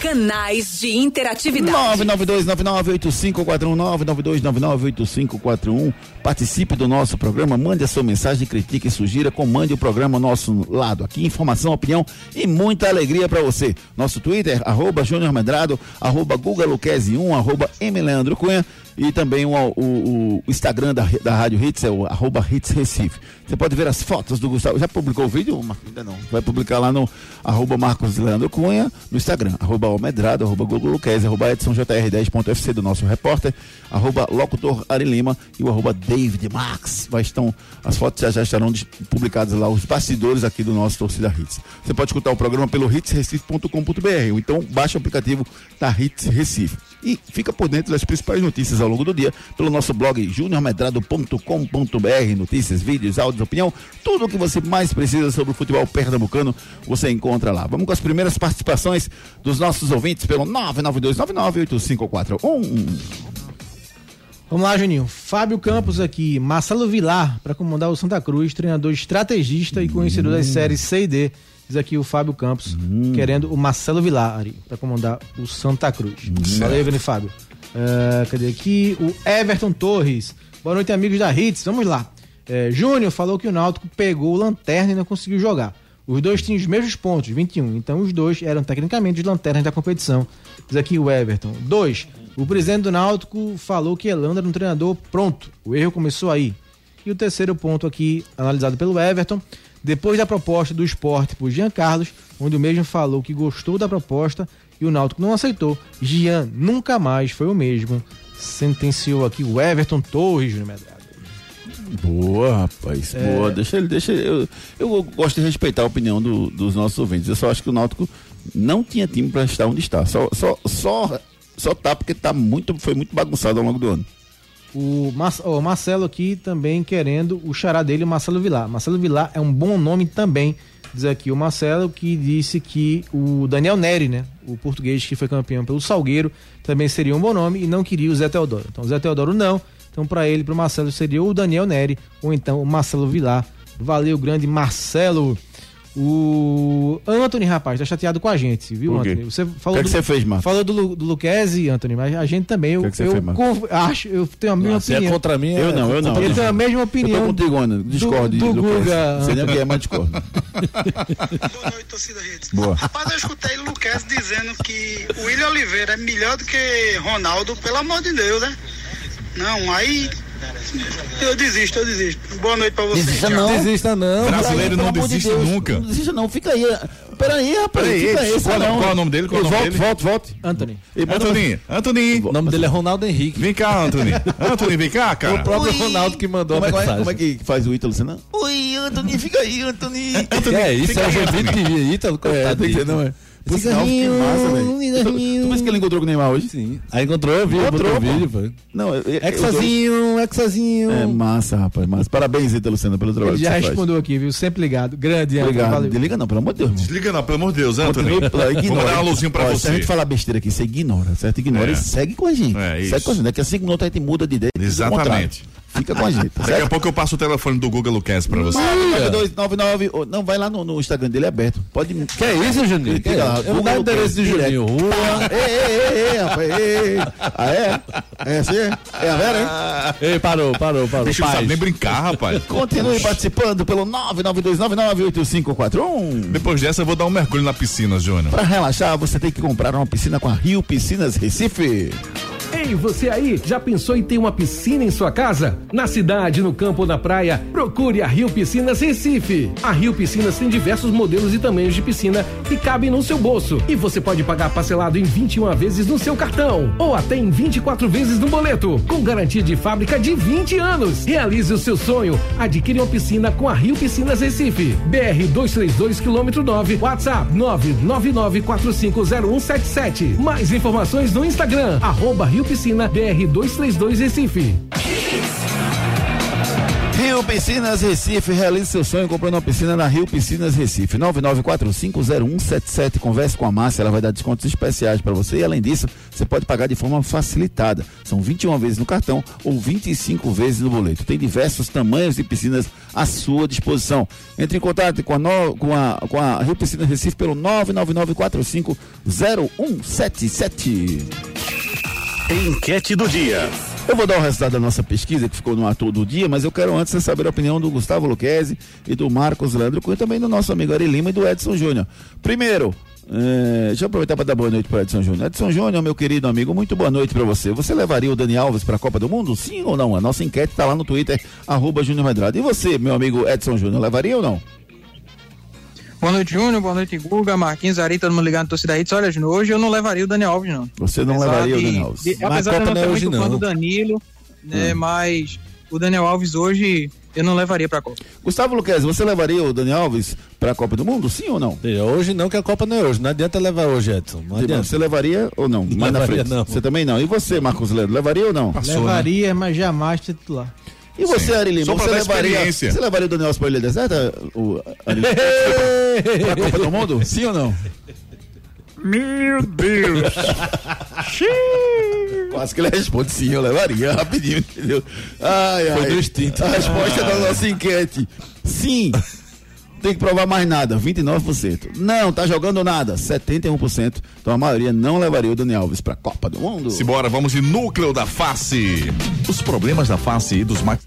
Canais de interatividade. 992998541 992998541. Participe do nosso programa, mande a sua mensagem, critique e sugira, comande o programa ao nosso lado. Aqui informação, opinião e muita alegria para você. Nosso Twitter, arroba Júnior Medrado, arroba Guga Luquezzi 1, arroba M. Leandro Cunha e também o, o, o Instagram da, da Rádio Hits é o arroba Hits Recife. Você pode ver as fotos do Gustavo. Já publicou o vídeo? Ainda não. Vai publicar lá no arroba Marcos Leandro Cunha, no Instagram, arroba Almedrado, arroba Google arroba Edson JR10.fc do nosso repórter, arroba Locutor Ari Lima e o arroba David Max. Vai estão, as fotos já, já estarão publicadas lá, os bastidores aqui do nosso Torcida Hits. Você pode escutar o programa pelo hitsrecife.com.br ou então baixa o aplicativo da Hits Recife. E fica por dentro das principais notícias ao longo do dia pelo nosso blog juniormedrado.com.br. Notícias, vídeos, áudios, opinião, tudo o que você mais precisa sobre o futebol pernambucano você encontra lá. Vamos com as primeiras participações dos nossos ouvintes pelo 992998541. Vamos lá, Juninho. Fábio Campos aqui, Marcelo Vilar para comandar o Santa Cruz, treinador estrategista e conhecedor das séries C e D. Diz aqui o Fábio Campos, hum. querendo o Marcelo Vilari para comandar o Santa Cruz. Hum. Valeu, Vini Fábio. Uh, cadê aqui? O Everton Torres. Boa noite, amigos da Hits. Vamos lá. Uh, Júnior falou que o Náutico pegou o lanterna e não conseguiu jogar. Os dois tinham os mesmos pontos, 21. Então os dois eram tecnicamente os lanternas da competição. Diz aqui o Everton. Dois. O presidente do Náutico falou que Elano era um treinador pronto. O erro começou aí. E o terceiro ponto aqui, analisado pelo Everton, depois da proposta do esporte por Jean Carlos, onde o mesmo falou que gostou da proposta e o Náutico não aceitou, Jean nunca mais foi o mesmo. Sentenciou aqui o Everton Torres, Júnior Medrado. Boa, rapaz. É... Boa. Deixa ele, deixa ele. Eu, eu gosto de respeitar a opinião do, dos nossos ouvintes. Eu só acho que o Náutico não tinha time para estar onde está. Só, só, só, só tá porque tá muito, foi muito bagunçado ao longo do ano. O, o Marcelo aqui também querendo o xará dele, o Marcelo Vilar. Marcelo Vilar é um bom nome também. Diz aqui o Marcelo que disse que o Daniel Neri, né? O português que foi campeão pelo Salgueiro, também seria um bom nome e não queria o Zé Teodoro. Então, o Zé Teodoro não. Então, para ele, para o Marcelo, seria o Daniel Neri ou então o Marcelo Vilar. Valeu, grande Marcelo. O Anthony, rapaz, tá chateado com a gente, viu, Anthony? Você falou. O que, é que você fez, Marcos? Falou do, do Luquezzi, Anthony, mas a gente também. Eu, que, é que você eu fez, Marcos? acho, eu tenho a mesma não, opinião. Se é contra mim, eu não, eu não. Eu tenho a mesma opinião. Eu tô contigo, Ana. Discordo. Do, do Guga. Você nem o que é, mas discordo. *laughs* Boa noite, torcida Redes. Boa. Rapaz, eu escutei o Luquezzi dizendo que o William Oliveira é melhor do que Ronaldo, pelo amor de Deus, né? Não, aí eu desisto, eu desisto. Boa noite pra você. Desista não. Desista não. Brasileiro não desiste de nunca. Não desista não, fica aí. Peraí, rapaz. Peraí, fica aí, qual, não. qual é o nome dele? Qual volte, dele? volte, volte. Anthony. Anthony, Anthony. O nome dele é Ronaldo Henrique. Vem cá, Anthony. *laughs* Anthony, vem cá, cara. O próprio Oi. Ronaldo que mandou como a mensagem. É, como é que faz o Ítalo, Senão? Oi, Anthony, fica aí, Anthony. Anthony é isso, é o jeito de vir. Ítalo, coitado. É, não é. Por sinal, que massa, velho. Tu, tu pensa que ele encontrou com o Neymar hoje? Sim. Aí encontrou, eu vi, encontrou o vídeo, pô. Não, eu, eu, Exazinho, Exazinho. É massa, rapaz, massa. Parabéns, Ita Luciana, pelo trabalho ele já respondeu faz. aqui, viu? Sempre ligado. Grande, Obrigado. Valeu. Desliga não, pelo amor de Deus. Desliga não, pelo amor de Deus, Anthony. Ignora. Vou dar uma luzinha pra Olha, você. Se a gente falar besteira aqui, você ignora, certo? Ignora é. e segue com a gente. É, isso. Segue com a gente. Daqui a cinco minutos a gente muda de ideia. Exatamente. Fica com a gente. Tá Daqui certo? a pouco eu passo o telefone do Google Lucas pra você. 9299. Não, vai lá no, no, Instagram dele é aberto. Pode. Que é isso, Juninho? Que é? Eu vou dar o endereço de Juninho. Rua. ei, ei, ei, rapaz. Ei, Ah, é? É assim? É a Vera, hein? Ei, parou, parou, parou. Deixa eu saber nem brincar, rapaz. Continue participando pelo 992998541. Depois dessa, eu vou dar um mergulho na piscina, Júnior. Pra relaxar, você tem que comprar uma piscina com a Rio Piscinas Recife. Ei, você aí, já pensou em ter uma piscina em sua casa? Na cidade, no campo ou na praia, procure a Rio Piscinas Recife. A Rio Piscinas tem diversos modelos e tamanhos de piscina que cabem no seu bolso. E você pode pagar parcelado em 21 vezes no seu cartão ou até em 24 vezes no boleto, com garantia de fábrica de 20 anos. Realize o seu sonho. Adquire uma piscina com a Rio Piscinas Recife. BR 232 km 9, WhatsApp 999450177. Mais informações no Instagram, arroba Rio Piscina BR 232 Recife. Rio Rio Piscinas Recife, realize seu sonho comprando uma piscina na Rio Piscinas Recife. 99450177. Converse com a Márcia, ela vai dar descontos especiais para você e além disso, você pode pagar de forma facilitada. São 21 vezes no cartão ou 25 vezes no boleto. Tem diversos tamanhos de piscinas à sua disposição. Entre em contato com a, no, com a, com a Rio Piscinas Recife pelo 999450177. Enquete do dia. Eu vou dar o resultado da nossa pesquisa que ficou no ator do dia, mas eu quero antes saber a opinião do Gustavo Luquezzi e do Marcos Leandro Cunha, também do nosso amigo Ari Lima e do Edson Júnior. Primeiro, é, deixa eu aproveitar para dar boa noite para Edson Júnior. Edson Júnior, meu querido amigo, muito boa noite para você. Você levaria o Dani Alves para a Copa do Mundo? Sim ou não? A nossa enquete está lá no Twitter, arroba Júnior Medrado. E você, meu amigo Edson Júnior, levaria ou não? Boa noite, Júnior. Boa noite, Guga, Marquinhos, Ari, todo mundo ligado na torcida Hits. Olha, Júnior, hoje eu não levaria o Dani Alves, não. Você não Apesar levaria o de- Dani Alves? de- Mas apesar a de eu Copa não é ser hoje, muito fã do Danilo, né, mas o Daniel Alves hoje eu não levaria pra Copa. Gustavo Luquezzi, você levaria o Dani Alves para a Copa do Mundo? Sim ou não? Hoje não, que a Copa não é hoje. Não adianta levar hoje, Edson. Não adianta. Você levaria ou não? Mais na levaria, frente. não. Você também não. E você, Marcos Leandro, levaria ou não? Levaria, mas jamais titular. E você, Ari Lima, você levaria, você levaria o Daniel Alves para a Ilha Deserta? O, Ari pra Copa do Mundo? Sim ou não? Meu Deus! *laughs* Quase que ele responde sim, eu levaria rapidinho, entendeu? Ai, ai. Foi do instinto. A resposta da nossa enquete. Sim. Tem que provar mais nada, 29%. Não, tá jogando nada, 71%. Então a maioria não levaria o Dani Alves pra Copa do Mundo. Simbora, vamos de núcleo da face. Os problemas da face e dos max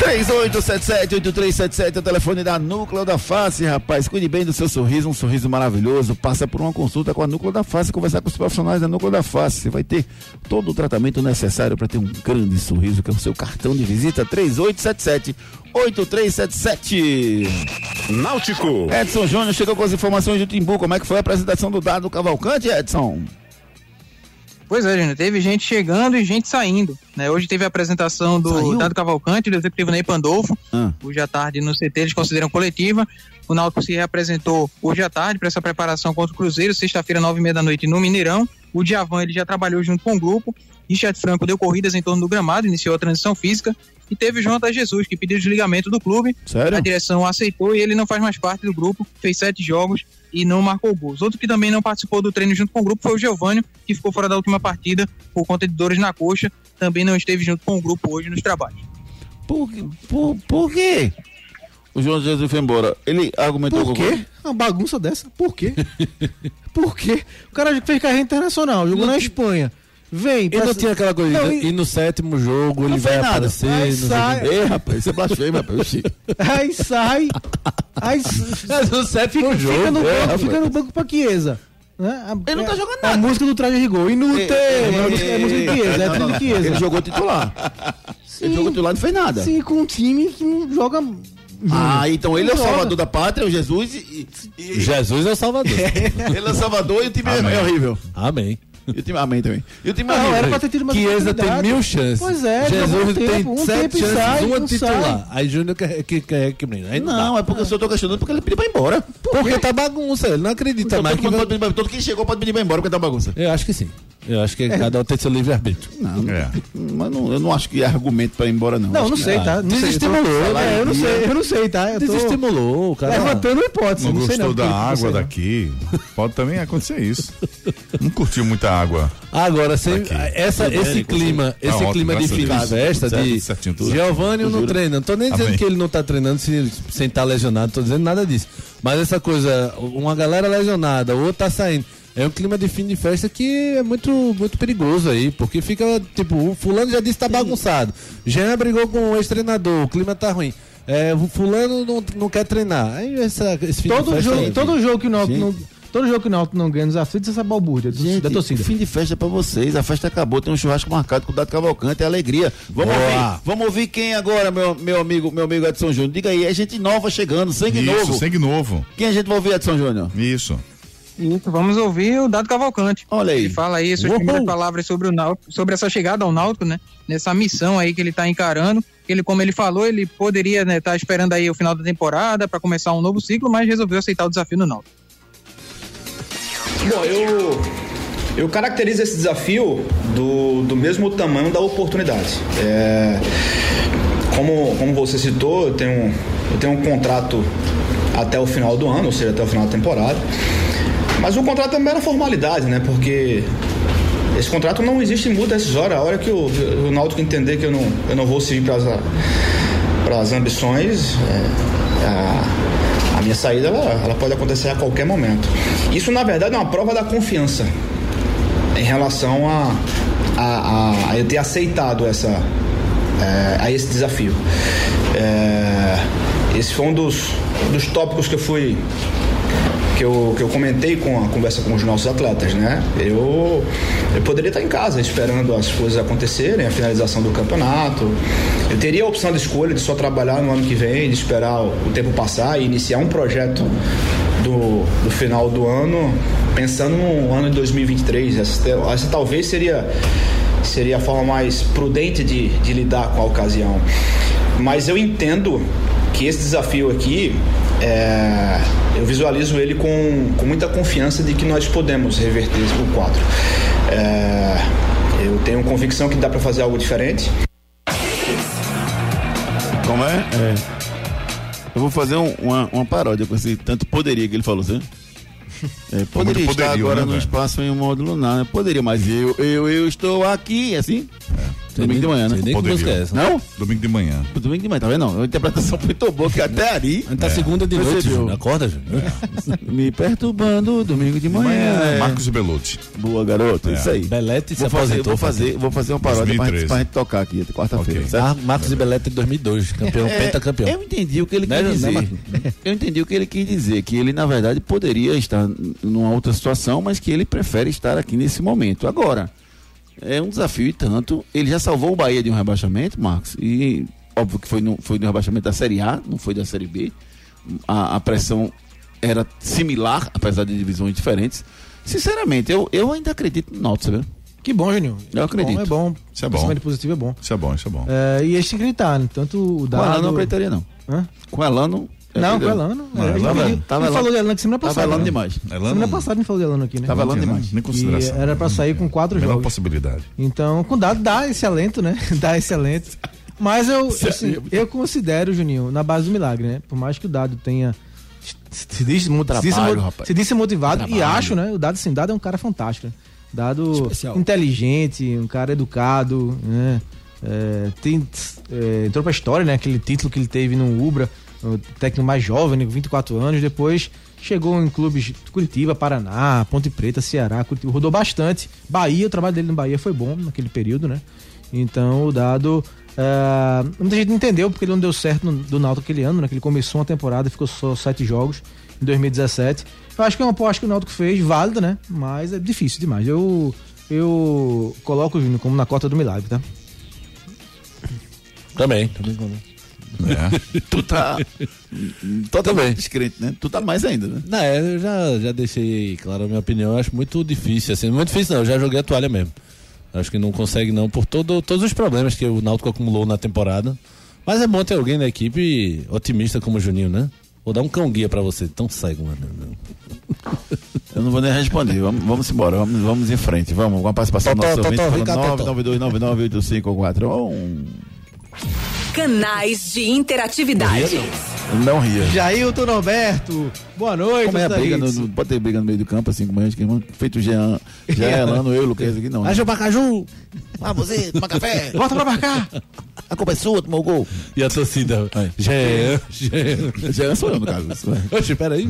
3877-8377 é o telefone da Núcleo da Face, rapaz. Cuide bem do seu sorriso, um sorriso maravilhoso. Passa por uma consulta com a Núcleo da Face, conversar com os profissionais da Núcleo da Face. Você vai ter todo o tratamento necessário para ter um grande sorriso, que é o seu cartão de visita 3877-8377. Náutico. Edson Júnior chegou com as informações do Timbu. Como é que foi a apresentação do dado Cavalcante, Edson? Pois é, Júnior, teve gente chegando e gente saindo. Né? Hoje teve a apresentação do Saiu? Dado Cavalcante, do executivo Ney Pandolfo. Ah. Hoje à tarde no CT eles consideram coletiva. O Náutico se reapresentou hoje à tarde para essa preparação contra o Cruzeiro, sexta-feira, nove e meia da noite no Mineirão. O Diavan ele já trabalhou junto com o grupo. Richard Franco deu corridas em torno do gramado, iniciou a transição física. E teve o João Ata Jesus, que pediu desligamento do clube. Sério? A direção aceitou e ele não faz mais parte do grupo. Fez sete jogos e não marcou gols. Outro que também não participou do treino junto com o grupo foi o Giovânio, que ficou fora da última partida por conta de dores na coxa. Também não esteve junto com o grupo hoje nos trabalhos. Por, por, por quê? O João Jesus foi embora. Ele argumentou Por quê? Uma bagunça dessa? Por quê? Por quê? O cara fez carreira internacional, jogou na Espanha. Vem, E não tinha aquela coisa, Não, e- e no sétimo jogo ele Não vai fez nada. aparecer. Aí sai- Ei, rapaz, isso é blasfêmia, rapaz. Oxi. *laughs* Aí sai. Aí *laughs* jogo. no sétimo fica, fica, no é, banco, fica no banco pra Chiesa. Né? A- Ele não tá jogando A nada. música do Traje Rigor. Inútil! É a música- é a música do Chiesa, é a Não, não, do Chiesa. Ele jogou titular. Ele jogou titular e não fez nada. Sim, com um time que não joga. Ah, então ele é o salvador da pátria, o Jesus, e, e- Jesus é o Salvador. *laughs* ele é o salvador e o time é- é horrível. Amém. E o time, amém também. E o time é Não, era pra ter tido uma Chiesa tem mil chances. Pois é, Jesus um tem tempo, um sete tempo e chances, sai, uma titular. sai. Aí Júnior quer que, quer que menino. Aí não, Não, é porque eu só tô questionando porque ele pediu pra ir embora. Porque tá bagunça, ele não acredita Então, mais. todo, Que mundo vai- pode pedir pra- todo que chegou pode pedir pra ir embora porque tá bagunça. Eu acho que sim. Eu acho que cada um tem seu livre-arbítrio. Não, É. mas não, eu não acho que é argumento pra ir embora, não. Não, Acho não que- sei, tá? Não sei, eu tô- desestimulou, É, eu não né? sei, eu não sei, tá? Eu tô Desestimulou, o cara. levantando hipótese. Não não sei gostou não, da sei água daqui? Pode também acontecer isso. Não curtiu muita água. Agora, sem, essa, esse clima, esse ótimo, clima de fim Deus. de festa, Certo, de. Giovanni não treina. Não tô nem dizendo Amém. que ele não tá treinando se- sem estar lesionado, tô dizendo nada disso. Mas essa coisa, uma galera lesionada, ou tá saindo. É um clima de fim de festa que é muito, muito perigoso aí, porque fica, tipo, o fulano já disse que tá bagunçado. Jean brigou com o ex-treinador, o clima tá ruim. É, o fulano não, não quer treinar. Aí essa, esse fim de Todo festa jogo, aí. todo jogo que não. Todo jogo que o Náutico não ganha nos aflitos, essa balbúrdia Gente, da torcida. fim de festa é pra vocês. A festa acabou, tem um churrasco marcado com o Dado Cavalcante, é alegria. Vamos Boa. ouvir. Vamos ouvir quem agora, meu, meu amigo, meu amigo Edson Júnior. Diga aí, é gente nova chegando, sangue Isso, novo. sangue novo. Quem a gente vai ouvir, Edson Júnior? Isso. Isso, vamos ouvir o Dado Cavalcante. Olha aí. Ele fala aí suas Uhul. primeiras palavras sobre o Náutico, sobre essa chegada ao Náutico, né? Nessa missão aí que ele tá encarando. Ele, como ele falou, ele poderia estar né, tá esperando aí o final da temporada para começar um novo ciclo, mas resolveu aceitar o desafio no Náutico. Bom, eu, eu caracterizo esse desafio do, do mesmo tamanho da oportunidade. É, como, como você citou, eu tenho, eu tenho um contrato até o final do ano, ou seja, até o final da temporada. Mas o contrato é mera formalidade, né? Porque esse contrato não existe em muda decisória. A hora que o, o Náutico entender que eu não, eu não vou seguir para as ambições, é, a, a minha saída ela, ela pode acontecer a qualquer momento. Isso, na verdade, é uma prova da confiança em relação a, a, a, a eu ter aceitado essa, é, a esse desafio. É, esse foi um dos, dos tópicos que eu fui que eu, que eu comentei com a conversa com os nossos atletas, né? Eu, eu poderia estar em casa esperando as coisas acontecerem, a finalização do campeonato. Eu teria a opção de escolha de só trabalhar no ano que vem, de esperar o tempo passar e iniciar um projeto do, do final do ano, pensando no ano de 2023. Essa, essa talvez seria, seria a forma mais prudente de, de lidar com a ocasião. Mas eu entendo que esse desafio aqui, é, eu visualizo ele com, com muita confiança de que nós podemos reverter o quadro. É, eu tenho convicção que dá para fazer algo diferente. Como é? É. Eu vou fazer um- uma, uma paródia com esse tanto poderia que ele falou, sabe? É, poderia muito estar agora né, no espaço em um módulo lunar, né? Poderia, mas eu, eu, eu estou aqui, assim. Domingo de manhã, né? nem que Poderia. música é essa. Não? Domingo de manhã. Domingo de manhã, tá vendo? Não, a interpretação muito boa, que até ali. A gente tá segunda de noite, Percebeu? Júnior. Acorda, Júnior. *laughs* Me perturbando, domingo de manhã. manhã, é. Marcos e Belucci. Boa, garoto, É. isso aí. Belete se Vou fazer, aposentou. vou fazer, vou fazer uma paródia pra gente, 2013. pra gente tocar aqui, até quarta-feira, Ok. certo? Mar- Marcos e Belete de 2002, campeão, É, pentacampeão. Eu entendi o que ele Né, quis né, dizer. Marcos? eu entendi o que ele quis dizer, que ele na verdade poderia estar numa outra situação, mas que ele prefere estar aqui nesse momento. Agora, é um desafio e tanto. Ele já salvou o Bahia de um rebaixamento, Marcos, e óbvio que foi no, foi no rebaixamento da Série A, não foi da Série B. A, a pressão era similar, apesar de divisões diferentes. Sinceramente, eu, eu ainda acredito no Náutico, sabe? Que bom, Juninho. Eu acredito. É bom. Isso é bom. Pensamento positivo é bom. Isso é bom, isso é bom. É, e que gritar, né? Tanto o Com Dado... Elano não acreditaria, não. Hã? Com Elano. Eu Não, com. Elano. Não, é, tava a gente Elano- falou de Elano aqui semana passada. Tava Elano né? demais. Elano, Semana passada a gente falou de Elano aqui, né? Tava não Elano demais. Nem E consideração. era pra sair com quatro Menor jogos. possibilidade. Então, com dado dá esse alento, né? *laughs* dá esse alento. Mas eu, assim, eu considero, Juninho, na base do milagre, né? Por mais que o dado tenha. Se disse, se disse, Trabalho, mo- rapaz. se disse motivado, e Trabalho. acho, né? O dado, assim, dado é um cara fantástico. Né? Dado Especial. inteligente, um cara educado, né? É, tem, é, entrou pra história, né? Aquele título que ele teve no Ubra, o técnico mais jovem, né, com 24 anos. Depois chegou em clubes de Curitiba, Paraná, Ponte Preta, Ceará, Curitiba, rodou bastante. Bahia, o trabalho dele no Bahia foi bom naquele período, né? Então o dado. é, muita gente não entendeu porque ele não deu certo no, do Náutico aquele ano, né? Que ele começou uma temporada e ficou só sete jogos em 2017. Eu acho que é uma aposta que o Náutico fez, válida, né? Mas é difícil demais. Eu, eu coloco o Júnior como na cota do milagre, tá? Também, também. também. É. *laughs* Tu tá totalmente descrente, né? Tu tá mais ainda, né? Não, é, eu já, já deixei claro a minha opinião. Eu acho muito difícil, assim. Muito difícil não, eu já joguei a toalha mesmo. Acho que não consegue não, por todo, todos os problemas que o Náutico acumulou na temporada. Mas é bom ter alguém na equipe otimista como o Juninho, né? Vou dar um cão guia pra você, tão cego, mano. *laughs* Eu não vou nem responder. Vamos, vamos embora, vamos, vamos em frente. Vamos com a participação do nosso ouvinte. vem cá, Totó. 992998541. Canais de interatividade. Não ria. Jailton Norberto, boa noite. Como é a briga? No, no- pode ter briga no meio do campo, assim, como a gente que irmão. Feito o Jean. *laughs* Jean, Elano, eu, Lucas aqui, não. né? Vai, João Pacaju! Ah, você, toma café. Volta pra marcar. A culpa é sua, tomou o gol. E a torcida? Jean, Jean. Jean sou eu, no caso. *laughs* Oxe, peraí.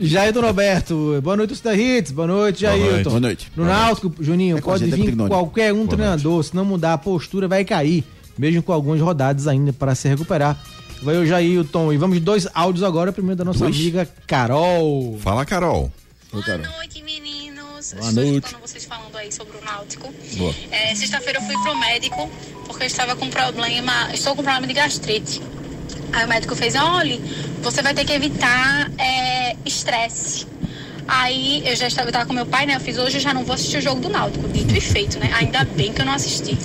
Jailton Norberto, boa noite, torcida Hits. Boa noite, Jailton. Boa noite. No Náutico, Juninho, É com pode é vir qualquer um Boa treinador, se não mudar a postura, vai cair. Mesmo com algumas rodadas ainda para se recuperar. Vai o Jailton. E vamos dois áudios agora. Primeiro da nossa amiga Carol. Fala, Carol. Oi, Carol. noite, meninos. Boa Estou noite. escutando vocês falando aí sobre o Náutico. Boa. É, Sexta-feira eu fui pro médico porque eu estava com problema, estou com problema de gastrite. Aí o médico fez, olha, você vai ter que evitar é, estresse. Aí eu já estava, eu estava com meu pai, né? Eu fiz hoje eu já não vou assistir o jogo do Náutico, dito e feito, né? Ainda bem que eu não assisti.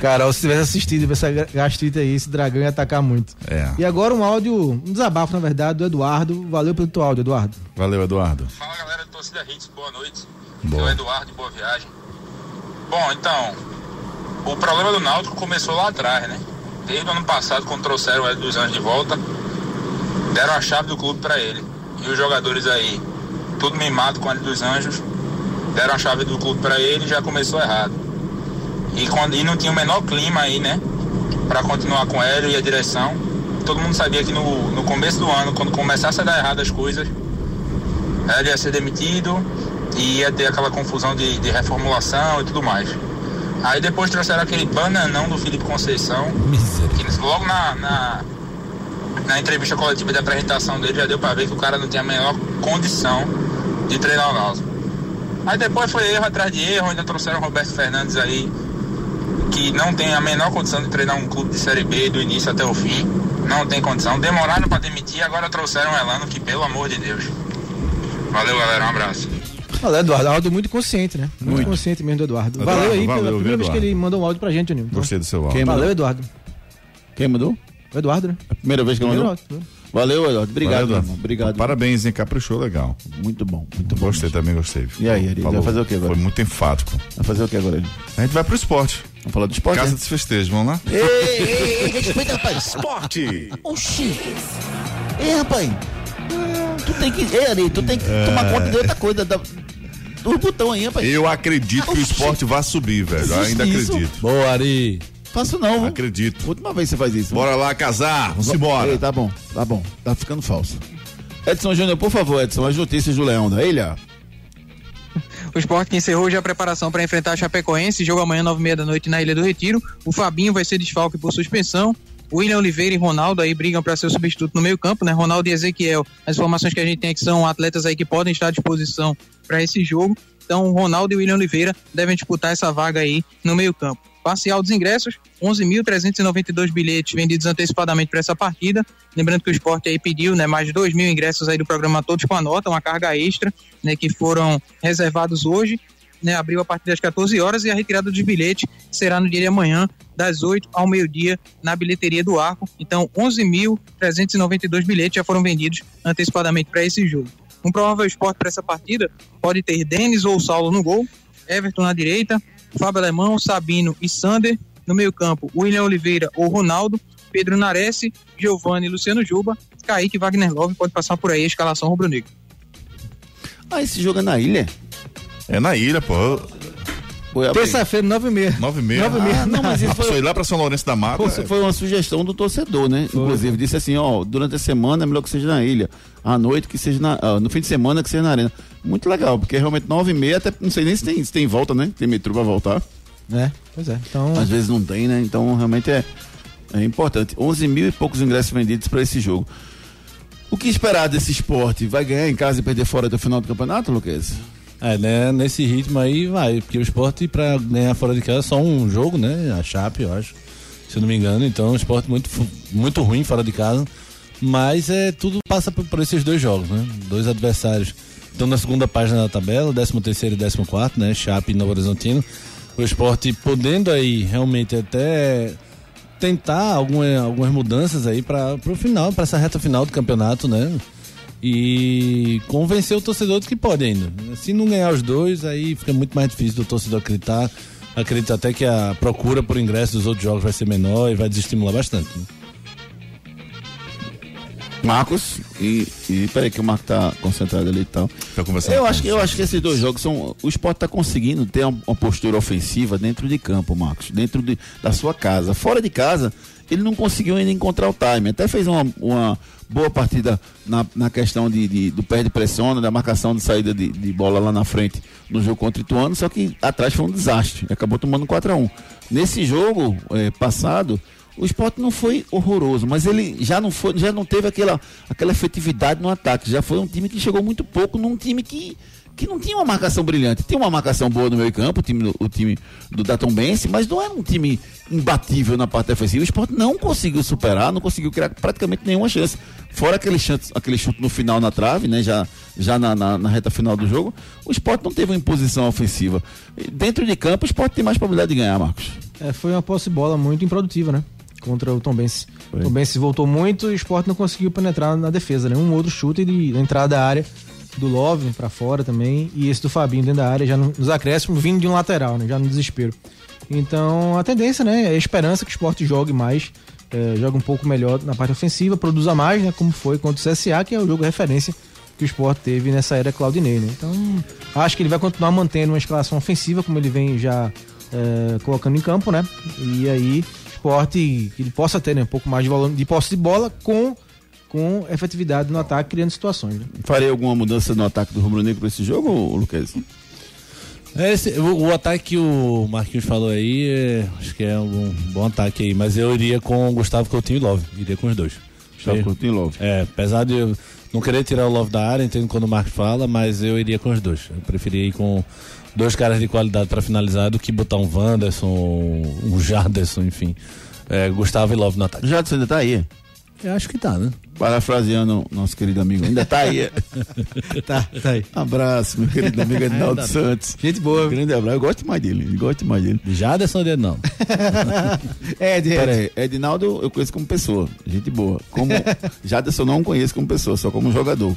Carol, se tivesse assistido essa gastrite aí, esse dragão ia atacar muito. É. E agora um áudio, um desabafo, na verdade, do Eduardo. Valeu pelo teu áudio, Eduardo. Valeu, Eduardo. Fala galera do Torcida Hits, boa noite. Boa. Sou Eduardo, boa viagem. Bom, então, o problema do Náutico começou lá atrás, né? Desde o ano passado, quando trouxeram o Hélio dos Anjos de volta, deram a chave do clube pra ele. E os jogadores aí, tudo mimado com o Hélio dos Anjos, deram a chave do clube pra ele e já começou errado. E, quando, e não tinha o menor clima aí, né? Pra continuar com o Hélio e a direção. Todo mundo sabia que no, no começo do ano, quando começasse a dar errado as coisas, ele ia ser demitido e ia ter aquela confusão de, de reformulação e tudo mais. Aí depois trouxeram aquele bananão do Felipe Conceição, que logo na, na, na entrevista coletiva de apresentação dele já deu pra ver que o cara não tinha a menor condição de treinar o Náutico. Aí depois foi erro atrás de erro, ainda trouxeram o Roberto Fernandes aí, que não tem a menor condição de treinar um clube de Série B do início até o fim. Não tem condição. Demoraram pra demitir, agora trouxeram o Elano, que pelo amor de Deus. Valeu, galera. Um abraço. Olha, Eduardo, áudio muito consciente, né? Muito, Muito. consciente mesmo do Eduardo. Eduardo, valeu aí valeu, pela primeira vez que ele mandou um áudio pra gente. Então, Gostei do seu áudio. Quem valeu, mandou? Eduardo. Quem mandou? O Eduardo, né? A primeira vez que Primeiro mandou? áudio. Valeu, Eduardo. Obrigado, Valeu, meu Eduardo. irmão. Obrigado. Parabéns, hein? Caprichou legal. Muito bom, muito bom. Gostei também, gostei. E aí, Ari, vai fazer o quê agora? Foi muito enfático. Vai fazer o que agora, ele? A gente vai pro esporte. Vamos falar do esporte? Casa né? dos festejos, vamos lá? Ei, ei, ei, respeita, rapaz. Esporte. Oxi. Ei, rapaz. Tu tem que. Ei, Ari, tu tem que tomar conta de outra coisa. Da, do botão aí, rapaz. Eu acredito que o esporte vai subir, velho. Ainda isso? acredito. Boa, Ari. Faço não. viu? Acredito. Última vez você faz isso. Bora lá casar. Vamos embora. Ei, tá bom, tá bom. Tá ficando falso. Edson Júnior, por favor, Edson, as notícias do Leão da Ilha. O esporte que encerrou já a preparação para enfrentar a Chapecoense, jogo amanhã, nove e meia da noite na Ilha do Retiro. O Fabinho vai ser desfalque por suspensão. O William Oliveira e Ronaldo aí brigam para ser o substituto no meio campo, né? Ronaldo e Ezequiel, as informações que a gente tem é que são atletas aí que podem estar à disposição para esse jogo. Então, o Ronaldo e o William Oliveira devem disputar essa vaga aí no meio campo. Parcial dos ingressos, 11.392 bilhetes vendidos antecipadamente para essa partida. Lembrando que o esporte aí pediu né, mais de 2 mil ingressos aí do programa Todos com a Nota, uma carga extra, né, que foram reservados hoje. Né, abriu a partir das 14 horas e a retirada dos bilhetes será no dia de amanhã, das 8 ao meio-dia, na bilheteria do Arco. Então, 11.392 bilhetes já foram vendidos antecipadamente para esse jogo. Um provável esporte para essa partida pode ter Denis ou Saulo no gol, Everton na direita, Fábio Alemão, Sabino e Sander. No meio-campo, William Oliveira ou Ronaldo, Pedro Nares, Giovanni e Luciano Juba, Kaique Wagner Love pode passar por aí a escalação rubro-negra. Ah, esse jogo é na ilha? É na ilha, pô. Terça-feira, 9h30. 9 e meia. 9 e meia. Ah, não, mas isso foi- Foi lá pra São Lourenço da Mata. Isso foi uma sugestão do torcedor, né? Inclusive, disse assim, ó, durante a semana é melhor que seja na ilha. À noite que seja na. ah, no fim de semana que seja na arena. Muito legal, porque realmente nove e meia, até não sei nem se tem, se tem volta, né? Tem metrô pra voltar. É, pois é. Então, Às vezes não tem, né? Então realmente é, é importante. 11 mil e poucos ingressos vendidos para esse jogo. O que esperar desse esporte? Vai ganhar em casa e perder fora do final do campeonato, Lucas? É, né? Nesse ritmo aí vai, porque o esporte pra ganhar fora de casa é só um jogo, né? A Chape, eu acho. Se não me engano. Então, um esporte muito, muito ruim fora de casa. Mas é tudo passa por, por esses dois jogos, né? Dois adversários. Estão na segunda página da tabela, 13 terceiro e 14 quarto, né? Chape e Novo Horizontino. O esporte podendo aí realmente até tentar alguma, algumas mudanças aí para o final, para essa reta final do campeonato, né? E convencer o torcedor de que pode ainda. Se não ganhar os dois, aí fica muito mais difícil do torcedor acreditar. Acredito até que a procura por ingresso dos outros jogos vai ser menor e vai desestimular bastante. né? Marcos, e, e peraí que o Marco tá concentrado ali e tal. Tá conversando Eu acho, que, eu acho que esses dois jogos são. O esporte tá conseguindo ter uma, uma postura ofensiva dentro de campo, Marcos. Dentro de, da sua casa. Fora de casa, ele não conseguiu ainda encontrar o time. Até fez uma, uma boa partida na, na questão de, de- do pé de pressão, da marcação de saída de, de bola lá na frente no jogo contra o Ituano, só que atrás foi um desastre. Acabou tomando 4 a 1 Nesse jogo eh, passado, O esporte não foi horroroso, mas ele já não foi, já não teve aquela, aquela efetividade no ataque. Já foi um time que chegou muito pouco num time que, que não tinha uma marcação brilhante. Tinha uma marcação boa no meio campo, o time, do- o time do Datom Bense, mas não era um time imbatível na parte defensiva. O esporte não conseguiu superar, não conseguiu criar praticamente nenhuma chance. Fora aquele chute, aquele chute no final na trave, né? Já, já na, na, na reta final do jogo, o esporte não teve uma imposição ofensiva. Dentro de campo, o esporte tem mais probabilidade de ganhar, Marcos. É, foi uma posse bola muito improdutiva, né? Contra o Tom Benz. O Tom Benz voltou muito e o esporte não conseguiu penetrar na defesa, né? Um outro chute de, da entrada da área do Love pra fora também e esse do Fabinho dentro da área, já no- nos acréscimos, vindo de um lateral, né? Já no desespero. Então a tendência, né? É a esperança que o esporte jogue mais, é, jogue um pouco melhor na parte ofensiva, produza mais, né? Como foi contra o CSA, que é o jogo referência que o esporte teve nessa era Claudinei, né? Então acho que ele vai continuar mantendo uma escalação ofensiva, como ele vem já é, colocando em campo, né? E aí, esporte que ele possa ter né, um pouco mais de volume de posse de bola com, com efetividade no ataque, criando situações. Né? Faria alguma mudança no ataque do Rubro Negro para esse jogo, Lucas? É esse- o, o ataque que o Marquinhos falou aí, é, acho que é um bom ataque aí, mas eu iria com o Gustavo Coutinho e Love, iria com os dois. Gustavo Coutinho e Love. É, apesar de eu não querer tirar o Love da área, entendo quando o Marcos fala, mas eu iria com os dois. Eu preferia ir com dois caras de qualidade para finalizar do que botar um Wanderson, um Jarderson, enfim. É, Gustavo e Love no ataque. O Jadson ainda tá aí. Eu acho que tá, né? Parafraseando nosso querido amigo, ainda tá aí. *laughs* tá, tá aí. Abraço, meu querido amigo Edinaldo Santos. Gente boa. Grande abraço. Eu gosto mais dele. Eu gosto mais dele. De Jaderson ou de não? *laughs* É, de Pera aí, Edinaldo eu conheço como pessoa. Gente boa. Como *laughs* Jaderson eu não conheço como pessoa, só como jogador.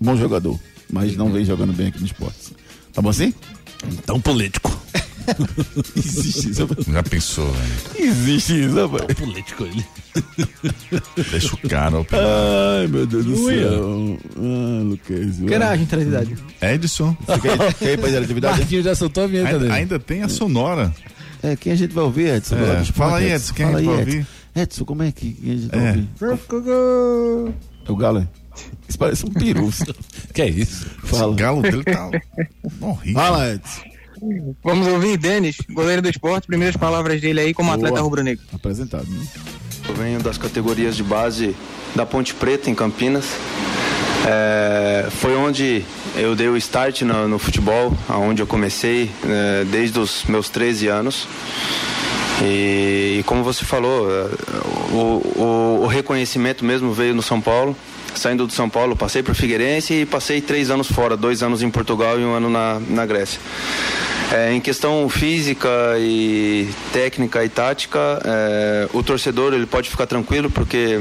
Bom jogador. Mas não vem jogando bem aqui no esporte. Tá bom assim? Tão político. *laughs* Existe isso, rapaz. Já pensou, velho? Existe isso, rapaz. político ele. *laughs* Deixa o cara opinar. Ai, meu Deus do céu. Ah, Lucas. Garagem, interatividade. Edson. Você quer, quer ir pra interatividade? Marquinhos já soltou a vinheta Ainda, dele. ainda tem a sonora. É, quem a gente vai ouvir, Edson? É, fala aí, Edson, quem a Fala gente aí, vai Edson. ouvir? Edson, como é que a gente vai É. ouvir? É o Galo, é? Isso parece um peru. Que é isso? Fala. O galo dele tá horrível. Fala, Edson. Vamos ouvir Denis, goleiro do esporte, primeiras palavras dele aí como Boa. atleta rubro-negro. Apresentado, né? Eu venho das categorias de base da Ponte Preta, em Campinas. É, foi onde eu dei o start no, no futebol, aonde eu comecei é, desde os meus 13 anos. E, e como você falou, é, o, o- o reconhecimento mesmo veio no São Paulo. Saindo do São Paulo, passei para o Figueirense e passei três anos fora, dois anos em Portugal e um ano na, na Grécia. É, em questão física e técnica e tática, é, o torcedor ele pode ficar tranquilo porque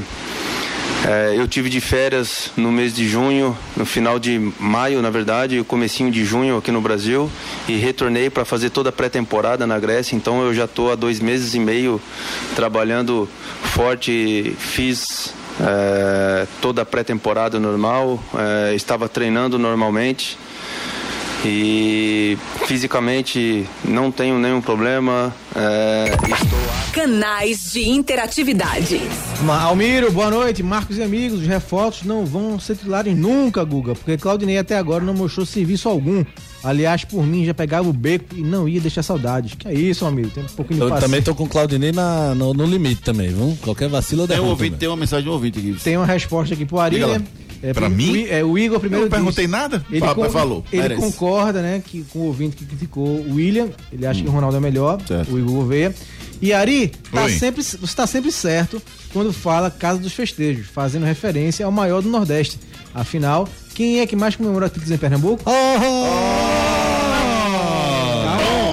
é, eu tive de férias no mês de junho, no final de maio, na verdade, e comecinho de junho aqui no Brasil e retornei para fazer toda a pré-temporada na Grécia. Então eu já estou há dois meses e meio trabalhando forte. Fiz é, toda a pré-temporada normal, é, estava treinando normalmente e fisicamente não tenho nenhum problema. é, estou Canais de interatividade. Almiro, boa noite. Marcos e amigos, os reforços não vão ser titulares nunca, Guga, porque Claudinei até agora não mostrou serviço algum. Aliás, por mim, já pegava o beco e não ia deixar saudades. Que é isso, Almiro? Tem um pouquinho de Eu também tô com o Claudinei na, no, no limite também, viu? Qualquer vacilo eu Tem um ouvinte, velho. tem uma mensagem de um ouvinte aqui. Tem uma resposta aqui pro Ari, né? É, Pra o- mim? O, é, o Igor primeiro Eu não perguntei disse- nada. Ele, falou, ele concorda, né, que, com o ouvinte que criticou o William. Ele acha que o Ronaldo é melhor, Certo. o Igor Gouveia. E Ari, tá sempre, você está sempre certo quando fala Casa dos Festejos, fazendo referência ao maior do Nordeste. Afinal, quem é que mais comemora títulos em Pernambuco?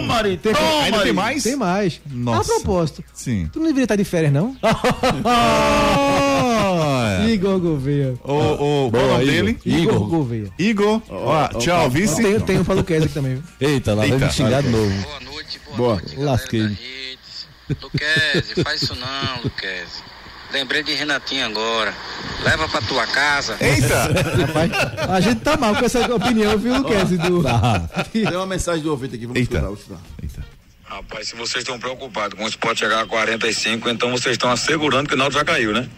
Toma, Ari, tem, Ainda tem mais? Tem mais. Nossa. A propósito, Sim. tu não deveria estar de férias, não? *laughs* *laughs* Igor Gouveia. O, o, é o nome dele? Igor, Igor. Gouveia. Igor. Ó, tchau, vice. Tem, tem o Paulo Kessler aqui também. Eita, lá vai Eita. me xingar de novo. Boa noite, boa, Boa. noite, galera Lasquei. da Hits. Luquezzi, faz isso não, Luquezzi. Lembrei de Renatinho agora. Leva pra tua casa. Eita! Rapaz, a gente tá mal com essa opinião, viu, Kessler? Do... Tem uma mensagem do ouvinte aqui, vamos Eita. escutar, vamos escutar. Eita. Rapaz, se vocês estão preocupados com o esporte chegar a 45, então vocês estão assegurando que o Náutico já caiu, né?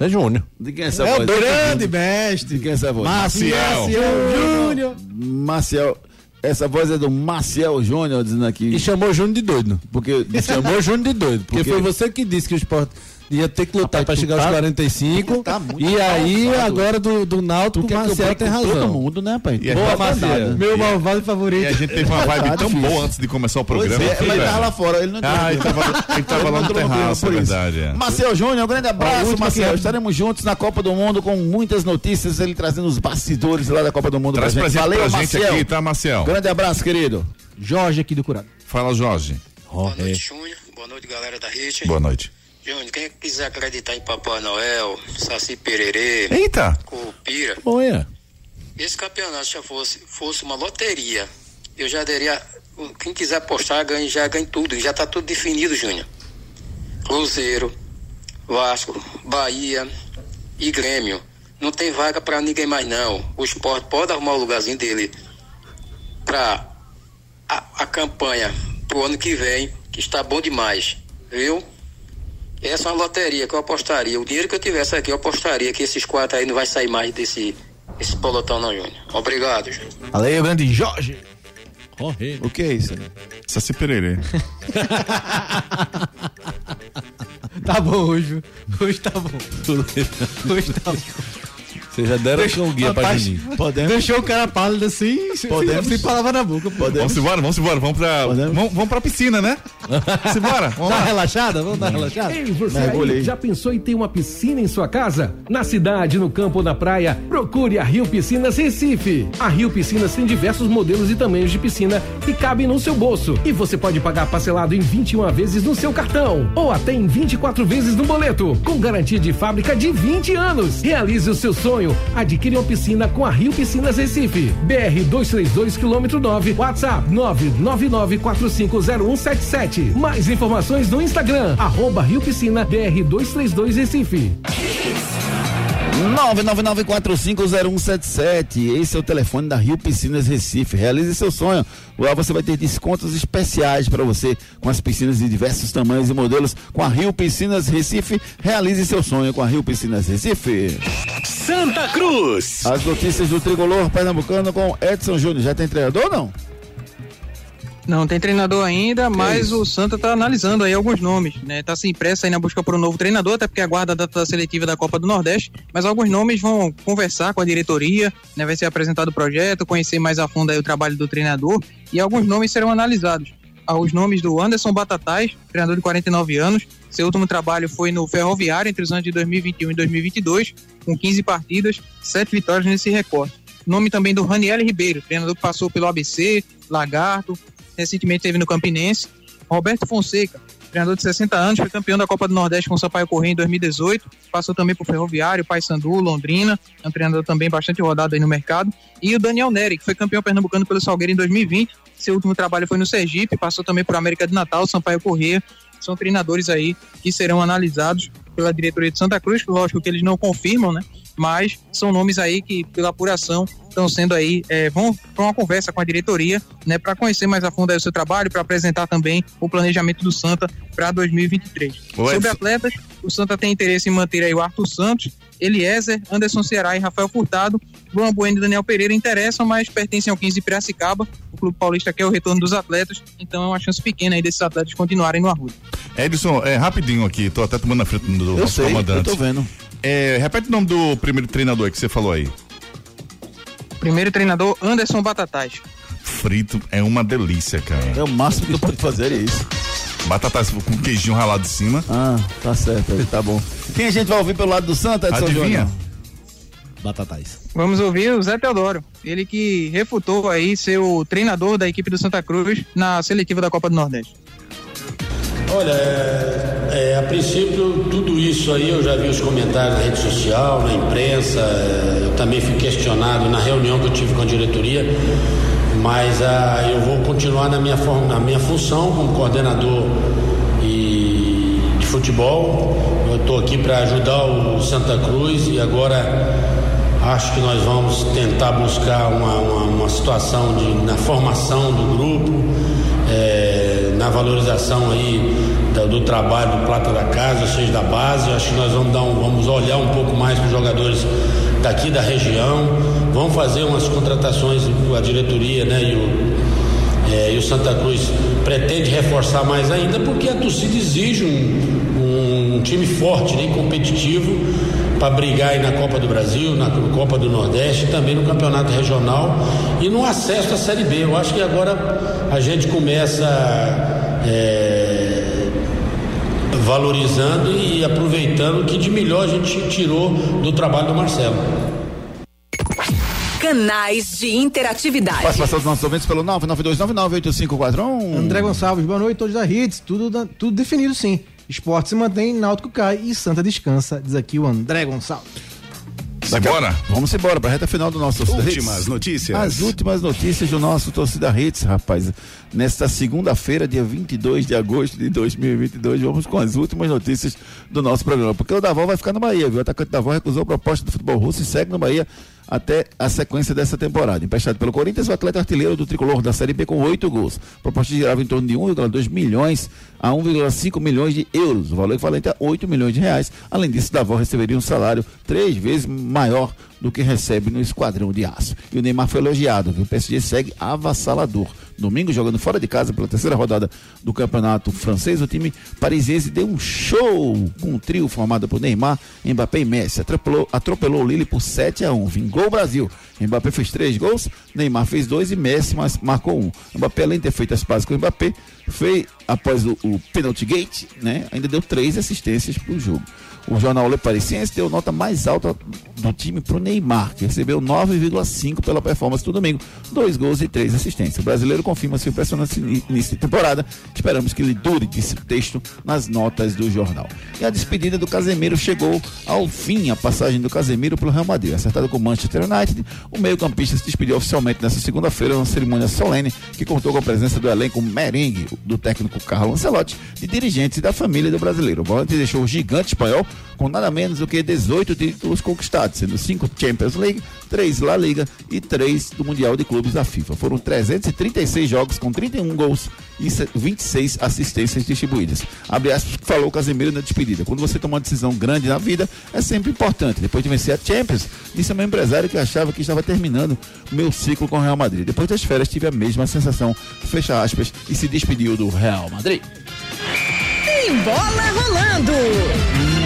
É Júnior. De quem é essa É o voz? grande mestre. De quem é essa voz? Maciel. Maciel Júnior. Marcial. Essa voz é do Maciel Júnior dizendo aqui. E chamou o Júnior de doido. Porque chamou o Júnior de doido. Porque, Porque- foi você que disse que o esporte ia ter que lutar para chegar tá- aos 45. tá e aí, malvado. agora do, do Náutico, o eu Marcel tem com todo razão. mundo, né, pai? E a Boa, gente- Marcel. Meu malvado favorito. E a gente teve uma vibe Tá tão difícil. boa antes de começar o Pois programa. é, que, mas ele tava lá fora, ele não Ah, ele tava, ele tava lá no terraço, é por isso. verdade. é. Marcel Júnior, um grande abraço, Marcel. é- Estaremos juntos na Copa do Mundo com muitas notícias, ele trazendo os bastidores lá da Copa do Mundo Traz pra gente. Valeu, pra gente aqui, tá, Marcel? Grande abraço, querido. Jorge aqui do Curado. Fala, Jorge. Boa noite, Júnior. Boa noite, galera da Hit. Boa noite. Júnior, quem quiser acreditar em Papai Noel, Saci Pererê, Eita! Cupira, Olha. esse campeonato já fosse, fosse uma loteria, eu já daria. Quem quiser apostar, ganha, já ganha tudo. Já tá tudo definido, Júnior. Cruzeiro, Vasco, Bahia e Grêmio. Não tem vaga pra ninguém mais, não. O esporte pode arrumar o lugarzinho dele pra a, a campanha pro ano que vem, que está bom demais. Viu? Essa é uma loteria que eu apostaria. O dinheiro que eu tivesse aqui, eu apostaria que esses quatro aí não vai sair mais desse esse pelotão, não, Júnior. Obrigado, Júnior. Valeu, grande Jorge. Corre. O que é isso? Saci Pererê. *laughs* Tá bom hoje. Hoje tá bom. Hoje tá bom. Vocês já deram com o guia pra Juninho. Podemos? Deixou o cara pálido assim, sem- Podemos? sem palavra na boca. pô. Vamos embora, vamos embora. Vamos pra, Podemos? vamos, vamos pra piscina, né? *laughs* Vamos embora. Vamos Dá uma lá. relaxada? Vamos dar uma relaxada? Ei, você aí, já pensou em ter uma piscina em sua casa? Na cidade, no campo ou na praia, procure a Rio Piscinas Recife. A Rio Piscinas tem diversos modelos e tamanhos de piscina que cabem no seu bolso. E você pode pagar parcelado em 21 vezes no seu cartão ou até em 24 vezes no boleto, com garantia de fábrica de 20 anos. Realize o seu sonho. Adquire uma piscina com a Rio Piscinas Recife. BR 232 quilômetro 9, WhatsApp 999450177. Mais informações no Instagram, arroba Rio Piscina BR 232 Recife. 999450177. Esse é o telefone da Rio Piscinas Recife. Realize seu sonho. Lá você vai ter descontos especiais para você com as piscinas de diversos tamanhos e modelos. Com a Rio Piscinas Recife, realize seu sonho com a Rio Piscinas Recife. Santa Cruz. As notícias do tricolor pernambucano com Edson Júnior. Já tem treinador ou não? Não tem treinador ainda, mas isso? o Santa tá analisando aí alguns nomes, né? Tá sem pressa aí na busca por um novo treinador, até porque aguarda a data seletiva da Copa do Nordeste, mas alguns nomes vão conversar com a diretoria, né? Vai ser apresentado o projeto, conhecer mais a fundo aí o trabalho do treinador e alguns nomes serão analisados. Ah, Os nomes do Anderson Batatais, treinador de 49 anos, seu último trabalho foi no Ferroviário entre os anos de 2021 e 2022, com 15 partidas, 7 vitórias nesse recorte. Nome também do Raniel Ribeiro, treinador que passou pelo ABC, Lagarto, recentemente esteve no Campinense. Roberto Fonseca, treinador de 60 anos, foi campeão da Copa do Nordeste com o Sampaio Corrêa em 2018, passou também por Ferroviário, Paysandu, Londrina, é um treinador também bastante rodado aí no mercado. E o Daniel Neri, que foi campeão pernambucano pelo Salgueiro em 2020, seu último trabalho foi no Sergipe, passou também por América de Natal, Sampaio Corrêa, são treinadores aí que serão analisados pela diretoria de Santa Cruz, lógico que eles não confirmam, né? Mas são nomes aí que, pela apuração, estão sendo aí, é, vão para uma conversa com a diretoria, né, para conhecer mais a fundo aí o seu trabalho, para apresentar também o planejamento do Santa para 2023. Ô, Sobre atletas, o Santa tem interesse em manter aí o Arthur Santos, Eliezer, Anderson Ceará e Rafael Furtado. Luan Bueno e Daniel Pereira interessam, mas pertencem ao 15 de Piracicaba. O Clube Paulista quer o retorno dos atletas, então é uma chance pequena aí desses atletas continuarem no Arruda. Edson, é rapidinho aqui, tô até tomando na frente do Eu nosso sei, eu comandante. tô vendo. É, repete o nome do primeiro treinador que você falou aí. Primeiro treinador, Anderson Batatais. Frito é uma delícia, cara. É o máximo que pode fazer é isso. Batatas com queijinho ralado em cima. Ah, tá certo, aí, tá bom. Quem a gente vai ouvir pelo lado do Santa, Edson Adivinha? Júnior? Batatais. Vamos ouvir o Zé Teodoro, ele que refutou aí ser o treinador da equipe do Santa Cruz na seletiva da Copa do Nordeste. Olha, é, é, a princípio tudo isso aí eu já vi os comentários na rede social, na imprensa, é, eu também fui questionado na reunião que eu tive com a diretoria, mas ah, eu vou continuar na minha, na minha função como coordenador e de futebol. Eu estou aqui para ajudar o Santa Cruz e agora acho que nós vamos tentar buscar uma, uma, uma situação de, na formação do grupo. é, na valorização aí da- do, trabalho do Plata da Casa, ou seja, da base, acho que nós vamos dar um, vamos olhar um pouco mais para os jogadores daqui da região. Vamos fazer umas contratações com a diretoria, né? E o, é, e o Santa Cruz pretende reforçar mais ainda, porque a torcida exige um, um, um time forte né, e competitivo para brigar aí na Copa do Brasil, na Copa do Nordeste, também no Campeonato Regional e no acesso à Série B. Eu acho que agora a gente começa é, valorizando e aproveitando o que de melhor a gente tirou do trabalho do Marcelo. Canais de interatividade. Participação dos nossos ouvintes pelo 992998541. André Gonçalves, boa noite, todos da Hits, tudo, tudo definido sim. Esporte se mantém, Náutico cai e Santa descansa, diz aqui o André Gonçalves. Bora. Vamos embora para a reta final do nosso Torcida Últimas Hits. notícias. As últimas notícias do nosso Torcida Hits, rapaz. Nesta segunda-feira, dia 22 de agosto de 2022, vamos com as últimas notícias do nosso programa. Porque o Davó vai ficar no Bahia, viu? O atacante Davó recusou a proposta do futebol russo e segue no Bahia até a sequência dessa temporada. Emprestado pelo Corinthians, o atleta artilheiro do tricolor da Série B com oito gols. Proposta girava em torno de 1,2 milhões a 1,5 milhões de euros, o valor equivalente a 8 milhões de reais. Além disso, Davó receberia um salário três vezes maior do que recebe no Esquadrão de Aço. E o Neymar foi elogiado, viu? O PSG segue avassalador. Domingo, jogando fora de casa pela terceira rodada do campeonato francês, o time parisiense deu um show com um trio formado por Neymar, Mbappé e Messi. Atropelou, atropelou o Lille por 7 a 1 Vingou o Brasil. Mbappé fez três gols, Neymar fez dois e Messi marcou um. Mbappé, além de ter feito as pazes com o Mbappé, fez, após o, o penalty gate, né, ainda deu três assistências para o jogo. O jornal Le Parisiense deu nota mais alta do time para o Neymar, que recebeu 9,5 pela performance do domingo. Dois gols e três assistências. O brasileiro confirma seu impressionante início de temporada. Esperamos que ele dure, disse o texto nas notas do jornal. E a despedida do Casemiro chegou ao fim, a passagem do Casemiro pelo Real Madrid. Acertado com o Manchester United, o meio-campista se despediu oficialmente nessa segunda-feira, numa cerimônia solene que contou com a presença do elenco merengue do técnico Carlo Ancelotti, de dirigentes e da família do brasileiro. O volante deixou o gigante espanhol com nada menos do que 18 títulos conquistados, sendo 5 Champions League, 3 La Liga e 3 do Mundial de Clubes da FIFA. Foram 336 jogos com 31 gols e 26 assistências distribuídas. Abre aspas, falou Casemiro na despedida. Quando você toma uma decisão grande na vida, é sempre importante. Depois de vencer a Champions, disse meu empresário que achava que estava terminando meu ciclo com o Real Madrid. Depois das férias, tive a mesma sensação, fecha aspas, e se despediu do Real Madrid. Tem bola rolando.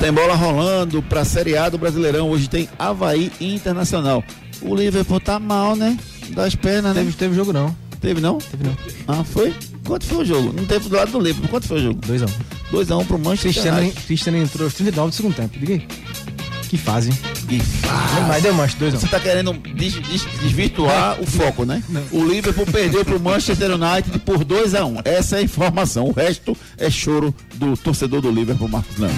Tem bola rolando para a Série A do Brasileirão. Hoje tem Havaí Internacional. O Liverpool tá mal, né? Das pernas, né? Teve, teve jogo não. Teve não? Teve não. Ah, foi? Quanto foi o jogo? Não teve do lado do Liverpool. Quanto foi o jogo? 2x1. 2x1 pro Manchester Cristiano, United. Cristiano entrou aos 39 do segundo tempo. Diga aí. Que fase, hein? Que fase. Mas deu Manchester 2x1. Você tá querendo des- des- desvirtuar o foco, né? O Liverpool perdeu pro Manchester United por 2x1. Essa é a informação. O resto é choro do torcedor do Liverpool, Marcos Leandro.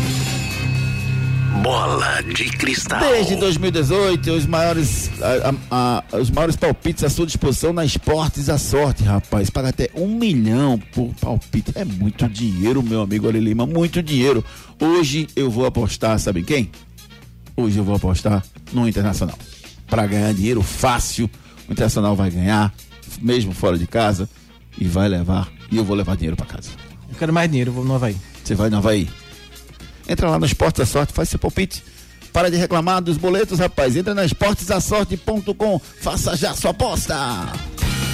Bola de cristal. Desde 2018, os maiores, a- a- a- os maiores palpites à sua disposição na Esportes à Sorte, rapaz. Paga até um milhão por palpite. É muito dinheiro, meu amigo Ali Lima, muito dinheiro. Hoje eu vou apostar, sabe em quem? Hoje eu vou apostar no Internacional. Para ganhar dinheiro fácil, o Internacional vai ganhar, mesmo fora de casa, e vai levar. E eu vou levar dinheiro para casa. Eu quero mais dinheiro, eu vou no Havaí. Você vai no Havaí? Entra lá no Esportes da Sorte, faz seu palpite. Para de reclamar dos boletos, rapaz. Entra na esportesdasorte.com. Faça já sua aposta.